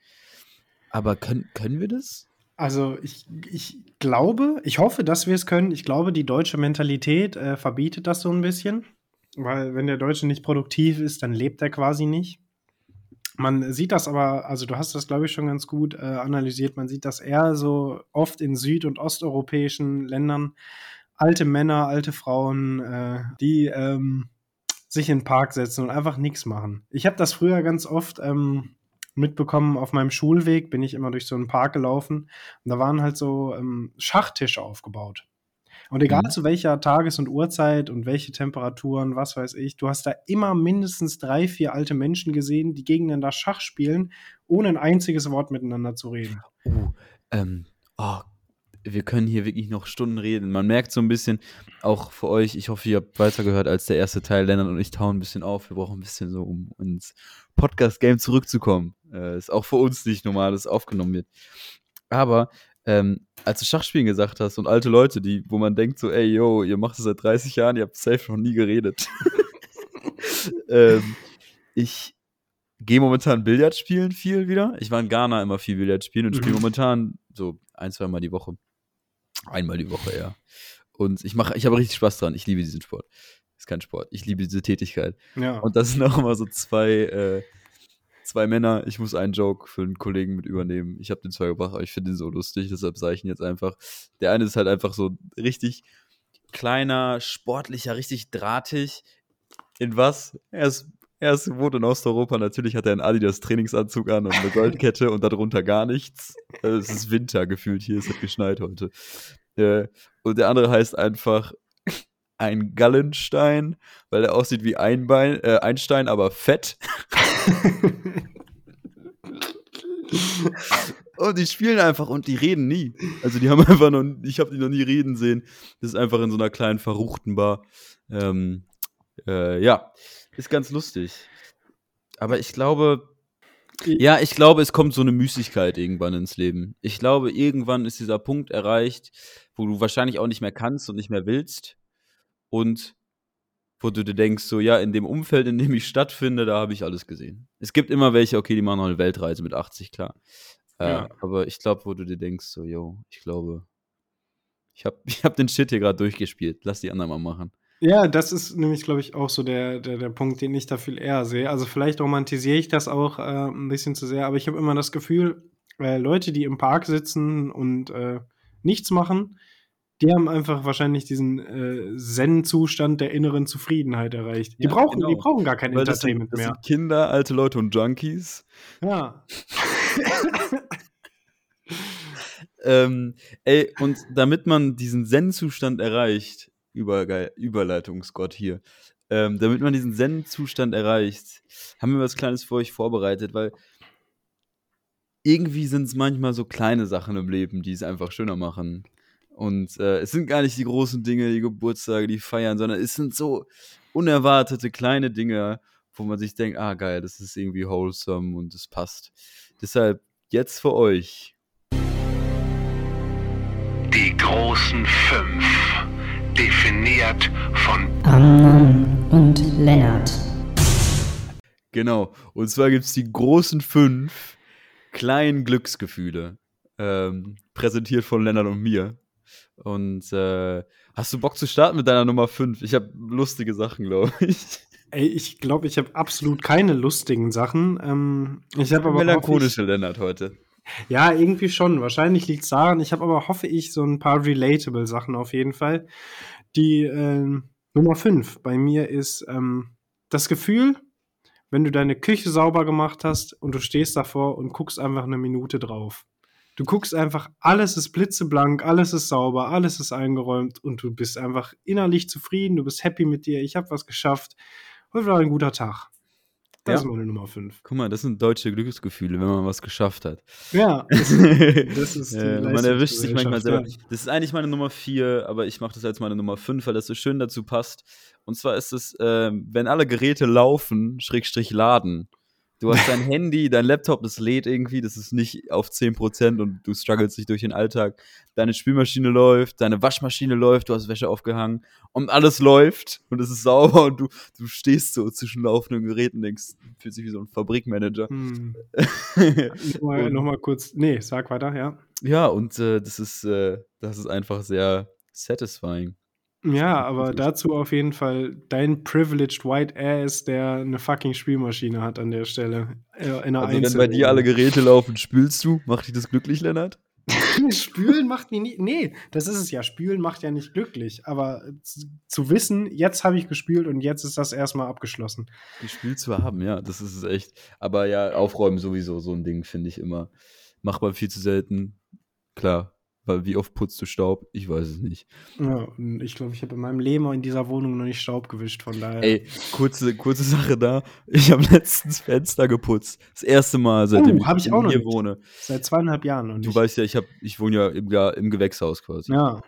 Aber können, können wir das? Also ich, ich glaube, ich hoffe, dass wir es können. Ich glaube, die deutsche Mentalität äh, verbietet das so ein bisschen. Weil wenn der Deutsche nicht produktiv ist, dann lebt er quasi nicht. Man sieht das aber, also du hast das, glaube ich, schon ganz gut äh, analysiert. Man sieht das eher so oft in süd- und osteuropäischen Ländern. Alte Männer, alte Frauen, äh, die ähm, sich in den Park setzen und einfach nichts machen. Ich habe das früher ganz oft ähm, mitbekommen auf meinem Schulweg, bin ich immer durch so einen Park gelaufen und da waren halt so ähm, Schachtische aufgebaut. Und egal Mhm. zu welcher Tages- und Uhrzeit und welche Temperaturen, was weiß ich, du hast da immer mindestens drei, vier alte Menschen gesehen, die gegeneinander Schach spielen, ohne ein einziges Wort miteinander zu reden. Oh, ähm, oh, wir können hier wirklich noch Stunden reden. Man merkt so ein bisschen, auch für euch, ich hoffe, ihr habt weitergehört als der erste Teil. Lennart und ich tauen ein bisschen auf. Wir brauchen ein bisschen so, um ins Podcast-Game zurückzukommen. Äh, ist auch für uns nicht normal, dass aufgenommen wird. Aber ähm, als du Schachspielen gesagt hast und alte Leute, die, wo man denkt so, ey, yo, ihr macht das seit 30 Jahren, ihr habt safe noch nie geredet. [laughs] ähm, ich gehe momentan Billard spielen viel wieder. Ich war in Ghana immer viel Billard spielen und spiele Mhm. momentan so ein, zwei Mal die Woche. Einmal die Woche, ja. Und ich mache, ich habe richtig Spaß dran. Ich liebe diesen Sport. Ist kein Sport. Ich liebe diese Tätigkeit. Ja. Und das sind auch immer so zwei, äh, zwei Männer. Ich muss einen Joke für einen Kollegen mit übernehmen. Ich habe den zwar gebracht, aber ich finde ihn so lustig, deshalb sage ich ihn jetzt einfach. Der eine ist halt einfach so richtig kleiner, sportlicher, richtig drahtig. In was? Er ist, er ist wohnt in Osteuropa. Natürlich hat er einen Adidas Trainingsanzug an und eine [laughs] Goldkette und darunter gar nichts. Äh, Es ist Winter gefühlt hier, es hat geschneit heute. Äh, und der andere heißt einfach ein Gallenstein, weil er aussieht wie Einbein, äh, Einstein, aber fett. und die spielen einfach und die reden nie. Also die haben einfach noch, ich habe die noch nie reden sehen. Das ist einfach in so einer kleinen verruchten Bar. Ähm, äh, ja, ist ganz lustig. Aber ich glaube, ja, ich glaube, es kommt so eine Müßigkeit irgendwann ins Leben. Ich glaube, irgendwann ist dieser Punkt erreicht, wo du wahrscheinlich auch nicht mehr kannst und nicht mehr willst. Und wo du dir denkst, so, ja, in dem Umfeld, in dem ich stattfinde, da habe ich alles gesehen. Es gibt immer welche, okay, die machen noch eine Weltreise mit 80, klar. Äh, Ja. Aber ich glaube, wo du dir denkst, so, yo, ich glaube, ich habe [laughs] ich hab den Shit hier gerade durchgespielt. Lass die anderen mal machen. Ja, das ist nämlich, glaube ich, auch so der, der, der Punkt, den ich da viel eher sehe. Also vielleicht romantisiere ich das auch äh, ein bisschen zu sehr, aber ich habe immer das Gefühl, äh, Leute, die im Park sitzen und äh, nichts machen, die haben einfach wahrscheinlich diesen äh, Zen-Zustand der inneren Zufriedenheit erreicht. Die, Ja, brauchen, die genau. brauchen gar kein Weil das sind, Entertainment das mehr. sind Kinder, alte Leute und Junkies. Ja. [laughs] Ähm, ey, und damit man diesen Zen-Zustand erreicht, übergeil, Überleitungsgott hier, ähm, damit man diesen Zen-Zustand erreicht, haben wir was Kleines für euch vorbereitet, weil irgendwie sind es manchmal so kleine Sachen im Leben, die es einfach schöner machen. Und äh, es sind gar nicht die großen Dinge, die Geburtstage, die feiern, sondern es sind so unerwartete kleine Dinge, wo man sich denkt, ah geil, das ist irgendwie wholesome und es passt. Deshalb jetzt für euch Die großen fünf. Definiert von Amnon und Lennart. Genau. Und zwar gibt es die großen fünf kleinen Glücksgefühle. Ähm, präsentiert von Lennart und mir. Und äh, hast du Bock zu starten mit deiner Nummer 5? Ich habe lustige Sachen, glaube ich. Ey, ich glaube, ich habe absolut keine lustigen Sachen. Ähm, ich habe aber Melancholische Lennart heute. Ja irgendwie schon. Wahrscheinlich liegt es daran. Ich habe aber hoffe ich so ein paar relatable Sachen auf jeden Fall. Die ähm, Nummer 5 bei mir ist ähm, das Gefühl, wenn du deine Küche sauber gemacht hast und du stehst davor und guckst einfach eine Minute drauf. Du guckst einfach, alles ist blitzeblank, alles ist sauber, alles ist eingeräumt und du bist einfach innerlich zufrieden, du bist happy mit dir, ich habe was geschafft. Heute war ein guter Tag. Das Ja. ist meine Nummer 5. Guck mal, das sind deutsche Glücksgefühle, wenn man was geschafft hat. Ja, das, [laughs] das ist die Äh, man erwischt sich manchmal selber. Leistungsgesellschaft, Das ist eigentlich meine Nummer 4, aber ich mache das als meine Nummer 5, weil das so schön dazu passt. Und zwar ist es, ähm, wenn alle Geräte laufen, Schrägstrich laden. Du hast dein Handy, dein Laptop, das lädt irgendwie, das ist nicht auf 10% und du struggles dich durch den Alltag. Deine Spülmaschine läuft, deine Waschmaschine läuft, du hast Wäsche aufgehangen und alles läuft und es ist sauber und du, du stehst so zwischen laufenden Geräten und denkst, fühlst dich wie so ein Fabrikmanager. Hm. [laughs] Nochmal, nochmal kurz. Nee, sag weiter, ja. Ja, und äh, das ist, äh, das ist einfach sehr satisfying. Ja, aber dazu auf jeden Fall dein privileged white ass, der eine fucking Spielmaschine hat an der Stelle. Äh, in einer Also wenn bei dir alle. Geräte laufen, spülst du? Macht dich das glücklich, Lennart? [laughs] Spülen macht mich nie. Nee, das ist es ja. Spülen macht ja nicht glücklich. Aber zu, zu wissen, jetzt habe ich gespült und jetzt ist das erstmal abgeschlossen. Gespült zu haben, ja, das ist es echt. Aber ja, aufräumen sowieso so ein Ding, finde ich immer. Macht man viel zu selten. Klar, weil wie oft putzt du Staub? Ich weiß es nicht. Ja, ich glaube, ich habe in meinem Leben in dieser Wohnung noch nicht Staub gewischt, von daher. Ey, kurze, kurze Sache da. Ich habe [laughs] letztens Fenster geputzt. Das erste Mal, seitdem Oh, ich auch noch hier nicht. wohne. Seit zweieinhalb Jahren und Du ich, weißt ja, ich, hab, ich wohne ja im, Gar- im Gewächshaus quasi. Ja.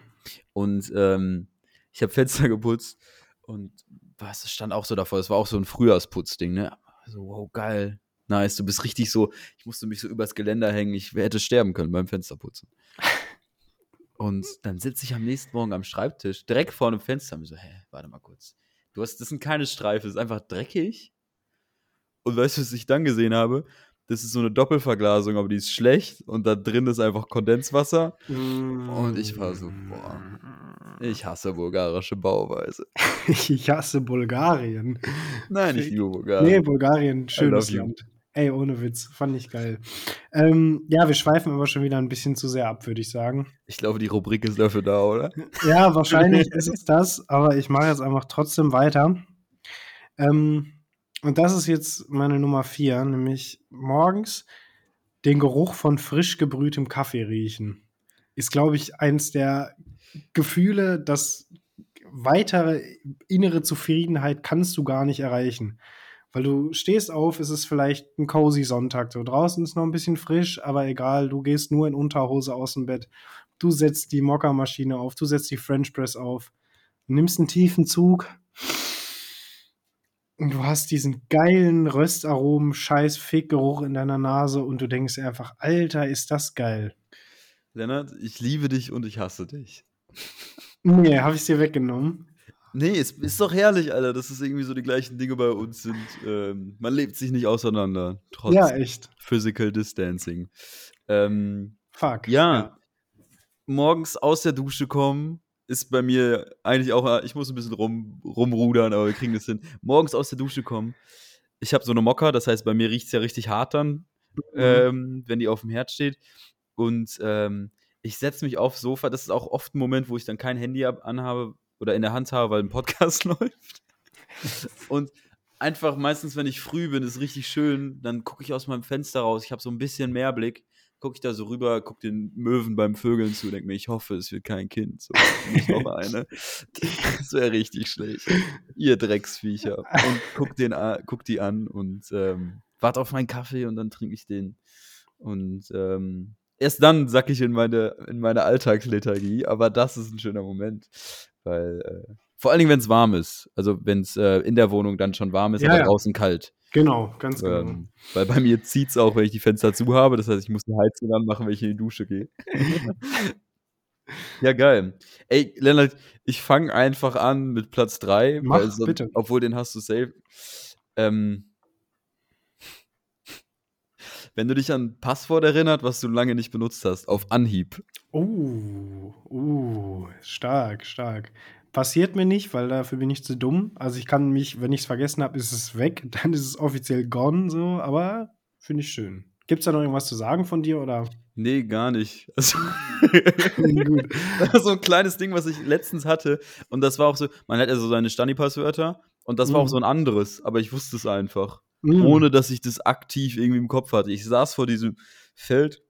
Und ähm, ich habe Fenster [laughs] geputzt und was, es stand auch so davor, es war auch so ein Frühjahrsputzding, ne? So, wow, geil. Nice, du bist richtig so, ich musste mich so übers Geländer hängen, ich hätte sterben können beim Fensterputzen. [laughs] Und dann sitze ich am nächsten Morgen am Schreibtisch, direkt vor einem Fenster, und so, hä, warte mal kurz. Du hast, das sind keine Streifen, das ist einfach dreckig. Und weißt du, was ich dann gesehen habe? Das ist so eine Doppelverglasung, aber die ist schlecht und da drin ist einfach Kondenswasser. Und ich war so, boah, ich hasse bulgarische Bauweise. [laughs] Ich hasse Bulgarien. Nein, ich liebe Bulgarien. Nee, Bulgarien, schönes. Land. Ey, ohne Witz, fand ich geil. Ähm, ja, wir schweifen aber schon wieder ein bisschen zu sehr ab, würde ich sagen. Ich glaube, die Rubrik ist dafür da, oder? Ja, wahrscheinlich [laughs] ist es das, aber ich mache jetzt einfach trotzdem weiter. Ähm, und das ist jetzt meine Nummer vier, nämlich morgens den Geruch von frisch gebrühtem Kaffee riechen. Ist, glaube ich, eins der Gefühle, das weitere innere Zufriedenheit kannst du gar nicht erreichen. Weil du stehst auf, es ist vielleicht ein cozy Sonntag. So draußen ist noch ein bisschen frisch, aber egal, du gehst nur in Unterhose aus dem Bett. Du setzt die Mockermaschine auf, du setzt die French Press auf, nimmst einen tiefen Zug und du hast diesen geilen Röstaromen, scheiß Fickgeruch in deiner Nase und du denkst einfach, Alter, ist das geil. Lennart, ich liebe dich und ich hasse dich. Nee, hab ich's dir weggenommen. Nee, es ist doch herrlich, Alter, dass es irgendwie so die gleichen Dinge bei uns sind. Ähm, man lebt sich nicht auseinander, trotz Ja, echt. Physical Distancing. Ähm, Fuck. ja, morgens aus der Dusche kommen ist bei mir eigentlich auch, ich muss ein bisschen rum, rumrudern, aber wir kriegen das hin. Morgens aus der Dusche kommen. Ich habe so eine Mocker, das heißt, bei mir riecht es ja richtig hart dann, ähm, wenn die auf dem Herd steht. Und ähm, ich setze mich aufs Sofa. Das ist auch oft ein Moment, wo ich dann kein Handy ab- anhabe oder in der Hand habe, weil ein Podcast [laughs] läuft. Und einfach meistens, wenn ich früh bin, ist richtig schön, dann gucke ich aus meinem Fenster raus. Ich habe so ein bisschen Mehrblick. Gucke ich da so rüber, gucke den Möwen beim Vögeln zu, denke mir, ich hoffe, es wird kein Kind. So, nicht noch eine. Das wäre richtig schlecht. Ihr Drecksviecher. Und guck, den, guck die an und ähm, warte auf meinen Kaffee und dann trinke ich den. Und ähm, erst dann sacke ich in meine, in meine Alltagslethargie, aber das ist ein schöner Moment. Weil, äh, vor allen Dingen, wenn es warm ist. Also, wenn es äh, in der Wohnung dann schon warm ist, Ja, aber ja. draußen kalt. Genau, ganz genau. Ähm, weil bei mir zieht es auch, wenn ich die Fenster zu habe. Das heißt, ich muss die Heizung anmachen, wenn ich in die Dusche gehe. [laughs] ja, geil. Ey, Lennart, ich fange einfach an mit Platz 3. Mach, sonst- bitte. Obwohl, den hast du safe. Ähm, wenn du dich an ein Passwort erinnert, was du lange nicht benutzt hast, auf Anhieb. Uh, uh, stark, stark. Passiert mir nicht, weil dafür bin ich zu dumm. Also ich kann mich, wenn ich es vergessen habe, ist es weg. [laughs] Dann ist es offiziell gone, so, aber finde ich schön. Gibt es da noch irgendwas zu sagen von dir oder? Nee, gar nicht. [laughs] Also, [laughs] Gut. Das war so ein kleines Ding, was ich letztens hatte. Und das war auch so, man hat ja so seine Stani-Passwörter. Und das war auch Mhm. so ein anderes, aber ich wusste es einfach. Mm. Ohne dass ich das aktiv irgendwie im Kopf hatte. Ich saß vor diesem Feld.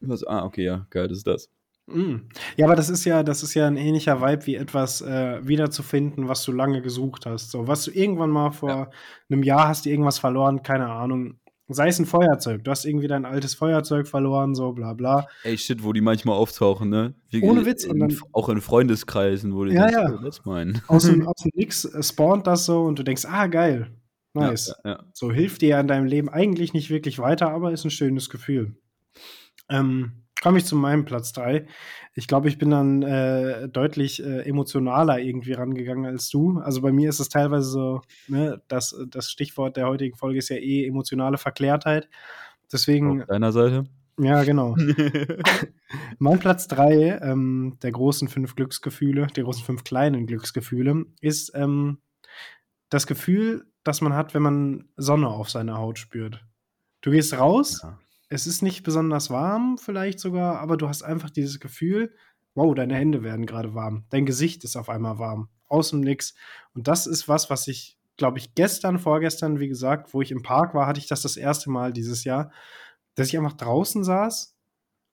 so, ah, okay, ja, geil, das ist das. Mm. Ja, aber das ist ja, das ist ja ein ähnlicher Vibe wie etwas äh, wiederzufinden, was du lange gesucht hast. So, was du irgendwann mal vor Ja. einem Jahr hast, irgendwas verloren, keine Ahnung. Sei es ein Feuerzeug, du hast irgendwie dein altes Feuerzeug verloren, so bla bla. Ey, shit, wo die manchmal auftauchen, ne? Wie, Ohne Witz, In, dann- auch in Freundeskreisen, wo die Ja, denkst, ja. das ist mein. Aus dem, [laughs] aus dem Nix spawnt das so und du denkst, ah, geil, nice. Ja, ja. So hilft dir ja in deinem Leben eigentlich nicht wirklich weiter, aber ist ein schönes Gefühl. Ähm, Komme ich zu meinem Platz 3. Ich glaube, ich bin dann äh, deutlich äh, emotionaler irgendwie rangegangen als du. Also bei mir ist es teilweise so, ne, das, das Stichwort der heutigen Folge ist ja eh emotionale Verklärtheit. Deswegen, Auf deiner Seite. ja, genau. [laughs] Mein Platz 3 ähm, der großen fünf Glücksgefühle, der großen fünf kleinen Glücksgefühle, ist ähm, das Gefühl, das man hat, wenn man Sonne auf seiner Haut spürt. Du gehst raus, Ja. es ist nicht besonders warm, vielleicht sogar, aber du hast einfach dieses Gefühl, wow, deine Hände werden gerade warm, dein Gesicht ist auf einmal warm, aus dem Nix. Und das ist was, was ich, glaube ich, gestern, vorgestern, wie gesagt, wo ich im Park war, hatte ich das das erste Mal dieses Jahr, dass ich einfach draußen saß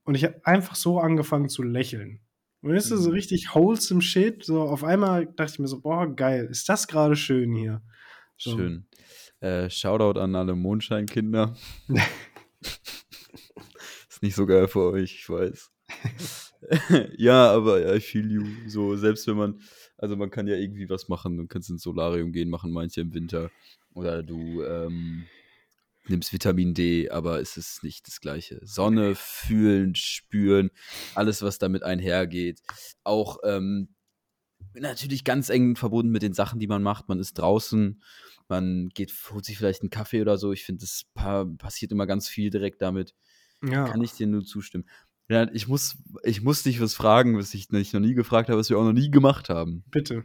und ich habe einfach so angefangen zu lächeln. Und das ist so Mhm. richtig wholesome Shit. So auf einmal dachte ich mir so, boah, geil, ist das gerade schön hier. So. Schön. Äh, Shoutout an alle Mondscheinkinder. [laughs] ist nicht so geil für euch, ich weiß. [laughs] ja, aber ja, I feel you. So, selbst wenn man, also man kann ja irgendwie was machen, du kannst ins Solarium gehen, machen manche im Winter. Oder du ähm, nimmst Vitamin D, aber es ist nicht das Gleiche. Sonne, fühlen, spüren, alles, was damit einhergeht. Auch ähm, natürlich ganz eng verbunden mit den Sachen, die man macht. Man ist draußen, man geht, holt sich vielleicht einen Kaffee oder so. Ich finde, das pa passiert immer ganz viel direkt damit. Ja. Kann ich dir nur zustimmen. Ja, ich muss, ich muss dich was fragen, was ich nicht noch nie gefragt habe, was wir auch noch nie gemacht haben. Bitte.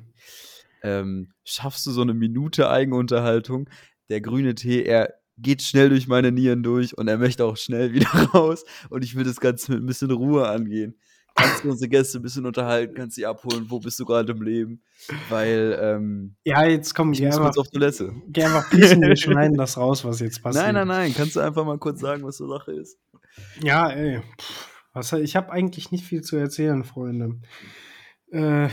Ähm, schaffst du so eine Minute Eigenunterhaltung? Der grüne Tee, er geht schnell durch meine Nieren durch und er möchte auch schnell [laughs] wieder raus und ich will das Ganze mit ein bisschen Ruhe angehen. Kannst du unsere Gäste ein bisschen unterhalten, kannst sie abholen, wo bist du gerade im Leben? Weil, ähm, Ja, jetzt komm, ich geh muss einfach, auf Toilette. geh einfach pissen, wir [laughs] schneiden das raus, was jetzt passiert. Nein, nein, nein, kannst du einfach mal kurz sagen, was die Sache ist? Ja, ey. Was, ich habe eigentlich nicht viel zu erzählen, Freunde. Äh,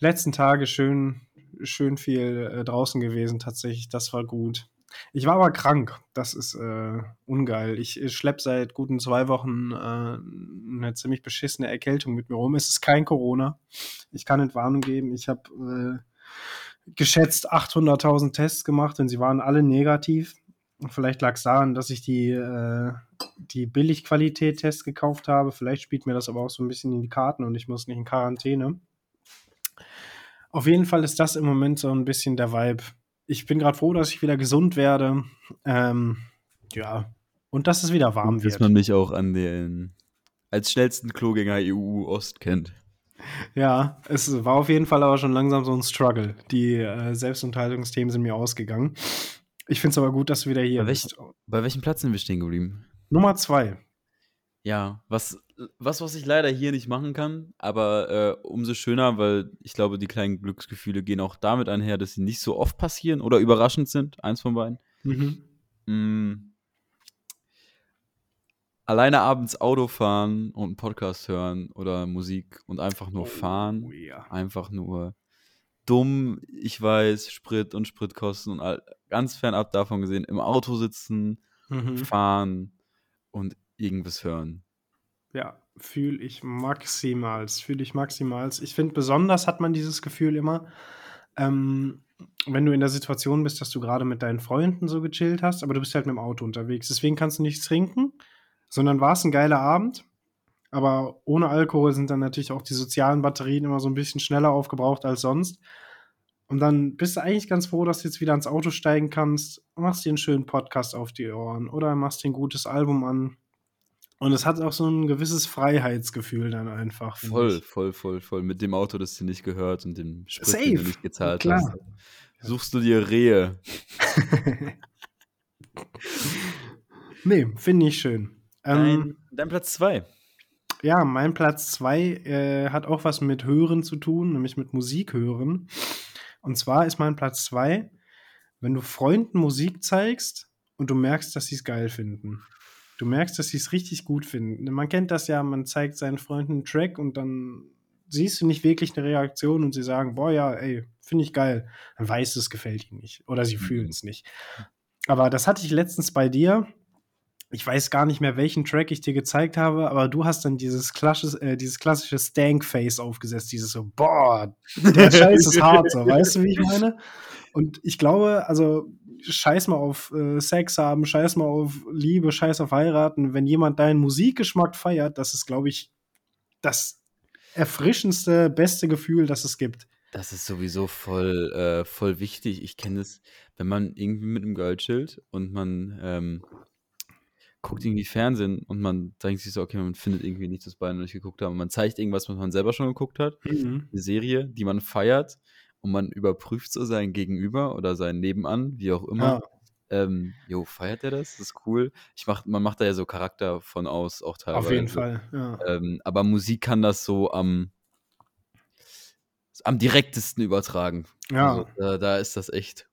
letzten Tage schön, schön viel äh, draußen gewesen, tatsächlich. Das war gut. Ich war aber krank. Das ist äh, ungeil. Ich, schleppe seit guten zwei Wochen äh, eine ziemlich beschissene Erkältung mit mir rum. Es ist kein Corona. Ich kann Entwarnung geben. Ich habe äh, geschätzt 800.000 Tests gemacht und sie waren alle negativ. Vielleicht lag es daran, dass ich die, äh, die Billigqualität-Tests gekauft habe. Vielleicht spielt mir das aber auch so ein bisschen in die Karten und ich muss nicht in Quarantäne. Auf jeden Fall ist das im Moment so ein bisschen der Vibe. Ich bin gerade froh, dass ich wieder gesund werde. Ähm, ja, und dass es wieder warm Dass wird. man mich auch an den als schnellsten Klogänger EU Ost kennt. Ja, es war auf jeden Fall aber schon langsam so ein Struggle. Die äh, Selbstunterhaltungsthemen sind mir ausgegangen. Ich finde es aber gut, dass du wieder hier Bei, bist. welch, bei welchem Platz sind wir stehen geblieben? Nummer zwei. Ja, was, was, was ich leider hier nicht machen kann, aber äh, umso schöner, weil ich glaube, die kleinen Glücksgefühle gehen auch damit einher, dass sie nicht so oft passieren oder überraschend sind. Eins von beiden. Mhm. Mm. Alleine abends Auto fahren und einen Podcast hören oder Musik und einfach nur fahren. Oh ja. Einfach nur dumm, ich weiß, Sprit und Spritkosten und all, ganz fernab davon gesehen, im Auto sitzen, Mhm. fahren und irgendwas hören. Ja, fühle ich maximals. Fühle ich maximals. Ich finde, besonders hat man dieses Gefühl immer, ähm, wenn du in der Situation bist, dass du gerade mit deinen Freunden so gechillt hast, aber du bist halt mit dem Auto unterwegs. Deswegen kannst du nichts trinken, sondern war es ein geiler Abend. Aber ohne Alkohol sind dann natürlich auch die sozialen Batterien immer so ein bisschen schneller aufgebraucht als sonst. Und dann bist du eigentlich ganz froh, dass du jetzt wieder ans Auto steigen kannst, machst dir einen schönen Podcast auf die Ohren oder machst dir ein gutes Album an. Und es hat auch so ein gewisses Freiheitsgefühl dann einfach. Voll, ich. voll, voll, voll. Mit dem Auto, das dir nicht gehört und dem Sprit, Safe, den du nicht gezahlt klar. hast. Suchst du dir Rehe. [laughs] Nee, finde ich schön. Ähm, Dein, dein Platz zwei. ja, mein Platz zwei äh, hat auch was mit Hören zu tun, nämlich mit Musik hören. Und zwar ist mein Platz zwei, wenn du Freunden Musik zeigst und du merkst, dass sie es geil finden. Du merkst, dass sie es richtig gut finden. Man kennt das ja, man zeigt seinen Freunden einen Track und dann siehst du nicht wirklich eine Reaktion und sie sagen, boah, ja, ey, finde ich geil. Dann weißt du, es gefällt ihnen nicht. Oder sie Mhm. fühlen es nicht. Aber das hatte ich letztens bei dir. Ich weiß gar nicht mehr, welchen Track ich dir gezeigt habe, aber du hast dann dieses klassische, äh, dieses klassische Stank-Face aufgesetzt, dieses so, boah, der [laughs] Scheiß ist hart, so, weißt du, wie ich meine? Und ich glaube, also, scheiß mal auf äh, Sex haben, scheiß mal auf Liebe, scheiß auf heiraten. Wenn jemand deinen Musikgeschmack feiert, das ist, glaube ich, das erfrischendste, beste Gefühl, das es gibt. Das ist sowieso voll, äh, voll wichtig. Ich kenne das, wenn man irgendwie mit einem Girl chillt und man ähm, guckt irgendwie Fernsehen und man denkt sich so, okay, man findet irgendwie nichts, was beide noch nicht geguckt haben. Man zeigt irgendwas, was man selber schon geguckt hat. Mhm. Eine Serie, die man feiert und man überprüft so sein Gegenüber oder sein Nebenan, wie auch immer. Ähm, jo, feiert er das? Das ist cool. Ich mach, man macht da ja so Charakter von aus, auch teilweise. Auf jeden Fall, ja. Ähm, aber Musik kann das so am, am direktesten übertragen. Ja. Also, da, da ist das echt.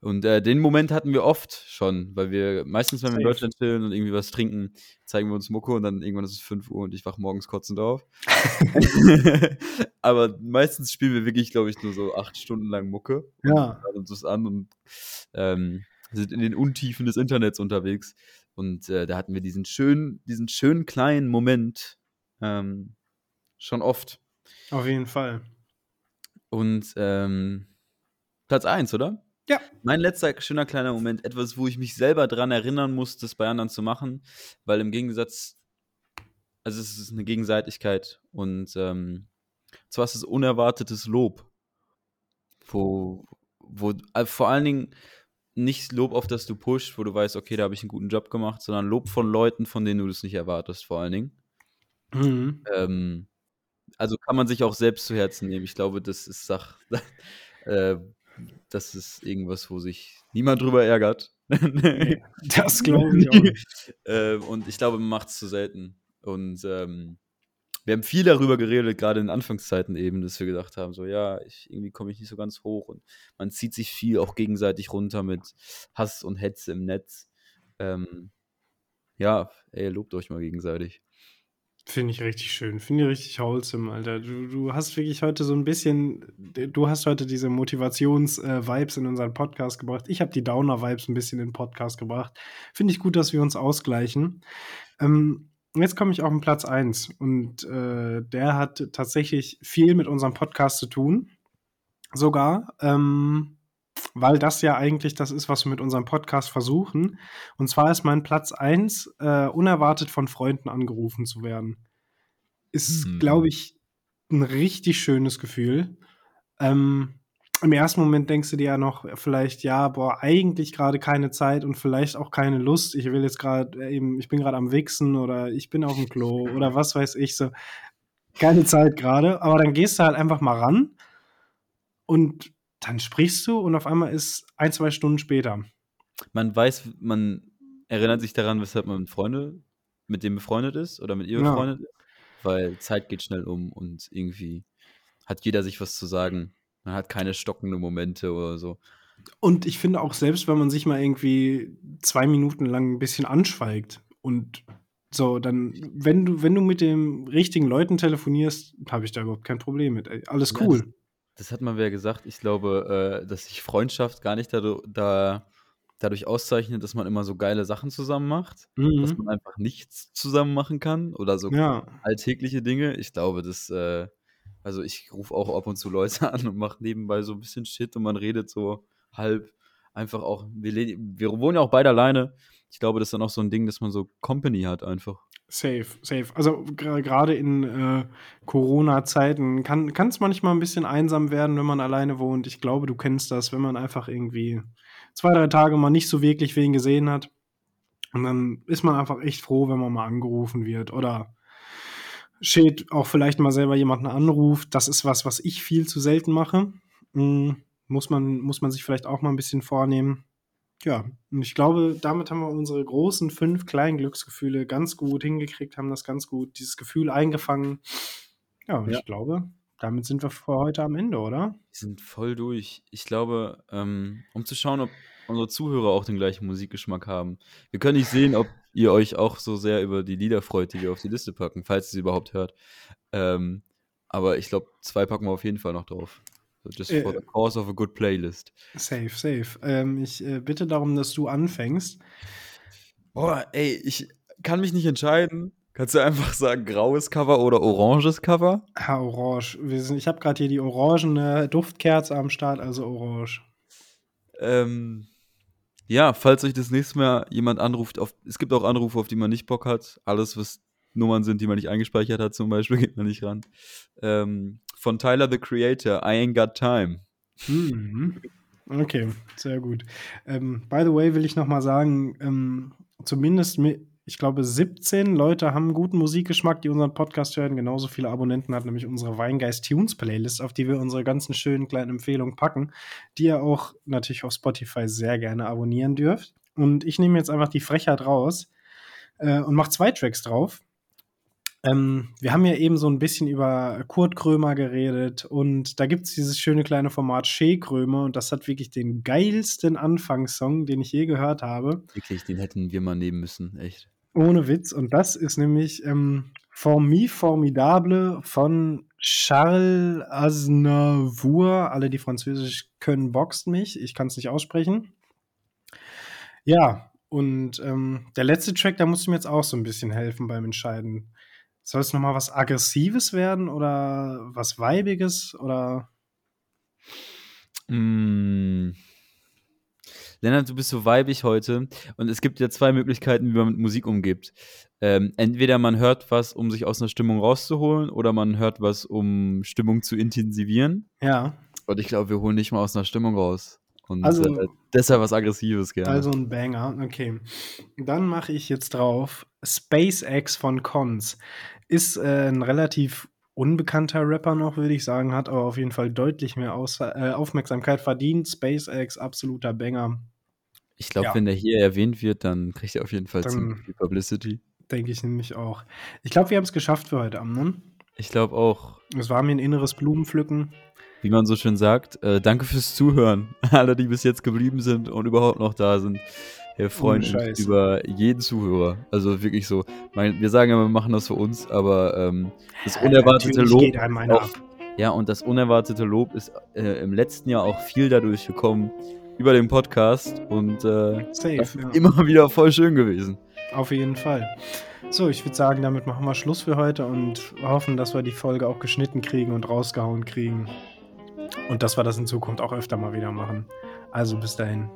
Und äh, den Moment hatten wir oft schon, weil wir meistens, wenn wir in. Deutschland chillen und irgendwie was trinken, zeigen wir uns Mucke und dann irgendwann ist es 5 Uhr und ich wach morgens kotzend auf. [laughs] [laughs] Aber meistens spielen wir wirklich, glaube ich, nur so acht Stunden lang Mucke Ja. hören uns das an und ähm, sind in den Untiefen des Internets unterwegs. Und äh, da hatten wir diesen schönen, diesen schönen kleinen Moment ähm, schon oft. Auf jeden Fall. Und ähm, Platz 1, oder? Ja. Mein letzter schöner kleiner Moment, etwas, wo ich mich selber dran erinnern muss, das bei anderen zu machen, weil im Gegensatz, also es ist eine Gegenseitigkeit und ähm, zwar ist es unerwartetes Lob, wo, wo äh, vor allen Dingen nicht Lob, auf das du pusht, wo du weißt, okay, da habe ich einen guten Job gemacht, sondern Lob von Leuten, von denen du das nicht erwartest, vor allen Dingen. Mhm. Ähm, also kann man sich auch selbst zu Herzen nehmen. Ich glaube, das ist Sach, [laughs] äh, das ist irgendwas, wo sich niemand drüber ärgert. [laughs] Das glaube ich auch nicht. äh, und ich glaube, man macht es zu selten. Und ähm, wir haben viel darüber geredet, gerade in Anfangszeiten eben, dass wir gedacht haben, so ja, ich, irgendwie komme ich nicht so ganz hoch und man zieht sich viel auch gegenseitig runter mit Hass und Hetze im Netz. Ähm, ja, ey, lobt euch mal gegenseitig. Finde ich richtig schön. Finde ich richtig wholesome, Alter. Du, du hast wirklich heute so ein bisschen, du hast heute diese Motivations-Vibes in unseren Podcast gebracht. Ich habe die Downer-Vibes ein bisschen in den Podcast gebracht. Finde ich gut, dass wir uns ausgleichen. Ähm, jetzt komme ich auf den Platz 1 und äh, der hat tatsächlich viel mit unserem Podcast zu tun. Sogar. Ähm, weil das ja eigentlich das ist, was wir mit unserem Podcast versuchen. Und zwar ist mein Platz 1, äh, unerwartet von Freunden angerufen zu werden. Ist, Hm. glaube ich, ein richtig schönes Gefühl. Ähm, Im ersten Moment denkst du dir ja noch vielleicht, ja, boah, eigentlich gerade keine Zeit und vielleicht auch keine Lust. Ich will jetzt gerade eben, ich bin gerade am Wichsen oder ich bin auf dem Klo oder [laughs] was weiß ich so. Keine Zeit gerade, aber dann gehst du halt einfach mal ran und dann sprichst du und auf einmal ist ein, zwei Stunden später. Man weiß, man erinnert sich daran, weshalb man mit Freunde, mit dem befreundet ist oder mit ihr Ja. befreundet ist, weil Zeit geht schnell um und irgendwie hat jeder sich was zu sagen. Man hat keine stockenden Momente oder so. Und ich finde auch selbst, wenn man sich mal irgendwie zwei Minuten lang ein bisschen anschweigt und so, dann, wenn du, wenn du mit den richtigen Leuten telefonierst, habe ich da überhaupt kein Problem mit. Ey. Alles Ja, cool. Das hat man ja gesagt. Ich glaube, äh, dass sich Freundschaft gar nicht dadu da, dadurch auszeichnet, dass man immer so geile Sachen zusammen macht, dass Mhm. man einfach nichts zusammen machen kann oder so Ja. alltägliche Dinge. Ich glaube, das, äh, also ich rufe auch ab und zu Leute [laughs] an und mache nebenbei so ein bisschen Shit und man redet so halb einfach auch. Wir, wir wohnen ja auch beide alleine. Ich glaube, das ist dann auch so ein Ding, dass man so Company hat einfach. Safe, safe. Also gerade in äh, Corona-Zeiten kann es manchmal ein bisschen einsam werden, wenn man alleine wohnt. Ich glaube, du kennst das, wenn man einfach irgendwie zwei, drei Tage mal nicht so wirklich wen gesehen hat. Und dann ist man einfach echt froh, wenn man mal angerufen wird oder steht auch vielleicht mal selber jemanden anruft. Das ist was, was ich viel zu selten mache. Mm, muss, man, muss man sich vielleicht auch mal ein bisschen vornehmen. Ja, und ich glaube, damit haben wir unsere großen fünf kleinen Glücksgefühle ganz gut hingekriegt, haben das ganz gut, dieses Gefühl eingefangen. Ja, und Ja. ich glaube, damit sind wir für heute am Ende, oder? Wir sind voll durch. Ich glaube, ähm, um zu schauen, ob unsere Zuhörer auch den gleichen Musikgeschmack haben. Wir können nicht sehen, ob ihr euch auch so sehr über die Lieder freut, die wir auf die Liste packen, falls ihr sie überhaupt hört. Ähm, aber ich glaube, zwei packen wir auf jeden Fall noch drauf. So just for Äh. the cause of a good playlist. Safe, safe. Ähm, ich äh, bitte darum, dass du anfängst. Boah, ey, ich kann mich nicht entscheiden. Kannst du einfach sagen, graues Cover oder oranges Cover? Ah, orange. Wir sind, ich habe gerade hier die orangene Duftkerze am Start, also orange. Ähm, ja, falls euch das nächste Mal jemand anruft, auf, es gibt auch Anrufe, auf die man nicht Bock hat. Alles, was Nummern sind, die man nicht eingespeichert hat, zum Beispiel, [laughs] geht man nicht ran. Ähm, von Tyler the Creator, I Ain't Got Time. Mhm. Okay, sehr gut. Ähm, by the way, will ich noch mal sagen, ähm, zumindest, mi- ich glaube, 17 Leute haben guten Musikgeschmack, die unseren Podcast hören. Genauso viele Abonnenten hat nämlich unsere Weingeist Tunes Playlist, auf die wir unsere ganzen schönen kleinen Empfehlungen packen, die ihr auch natürlich auf Spotify sehr gerne abonnieren dürft. Und ich nehme jetzt einfach die Frechheit raus äh, und mache zwei Tracks drauf. Ähm, wir haben ja eben so ein bisschen über Kurt Krömer geredet und da gibt es dieses schöne kleine Format Shea Krömer und das hat wirklich den geilsten Anfangssong, den ich je gehört habe. Wirklich, den hätten wir mal nehmen müssen, echt. Ohne Witz. Und das ist nämlich ähm, Formi Formidable von Charles Aznavour. Alle, die Französisch können, boxt mich. Ich kann es nicht aussprechen. Ja, und ähm, der letzte Track, da musst du mir jetzt auch so ein bisschen helfen beim Entscheiden. Soll es nochmal was Aggressives werden oder was Weibiges oder. Mm. Lennart, du bist so weibig heute und es gibt ja zwei Möglichkeiten, wie man mit Musik umgibt. Ähm, entweder man hört was, um sich aus einer Stimmung rauszuholen, oder man hört was, um Stimmung zu intensivieren. Ja, Und ich glaube, wir holen nicht mal aus einer Stimmung raus. Und Also- äh, deshalb was Aggressives gerne. also ein Banger. Okay. Dann mache ich jetzt drauf SpaceX von Cons. Ist äh, ein relativ unbekannter Rapper noch, würde ich sagen, hat aber auf jeden Fall deutlich mehr Aus äh, Aufmerksamkeit verdient. SpaceX, absoluter Banger. ich glaube, ja. wenn der hier erwähnt wird, dann kriegt er auf jeden Fall ziemlich viel Publicity. Denke ich nämlich auch. Ich glaube, wir haben es geschafft für heute Abend. Ne? Ich glaube auch, Es war mir ein inneres Blumenpflücken. Wie man so schön sagt, äh, danke fürs Zuhören. [laughs] Alle, die bis jetzt geblieben sind und überhaupt noch da sind. Wir freuen Ohne uns über jeden Zuhörer. Also wirklich so. Mein, wir sagen ja, wir machen das für uns, aber ähm, das unerwartete Lob. geht einem einer auch, ab. ja, und das unerwartete Lob ist äh, im letzten Jahr auch viel dadurch gekommen über den Podcast und äh, Safe, ja. immer [laughs] wieder voll schön gewesen. Auf jeden Fall. So, ich würde sagen, damit machen wir Schluss für heute und hoffen, dass wir die Folge auch geschnitten kriegen und rausgehauen kriegen. Und dass wir das in Zukunft auch öfter mal wieder machen. Also bis dahin.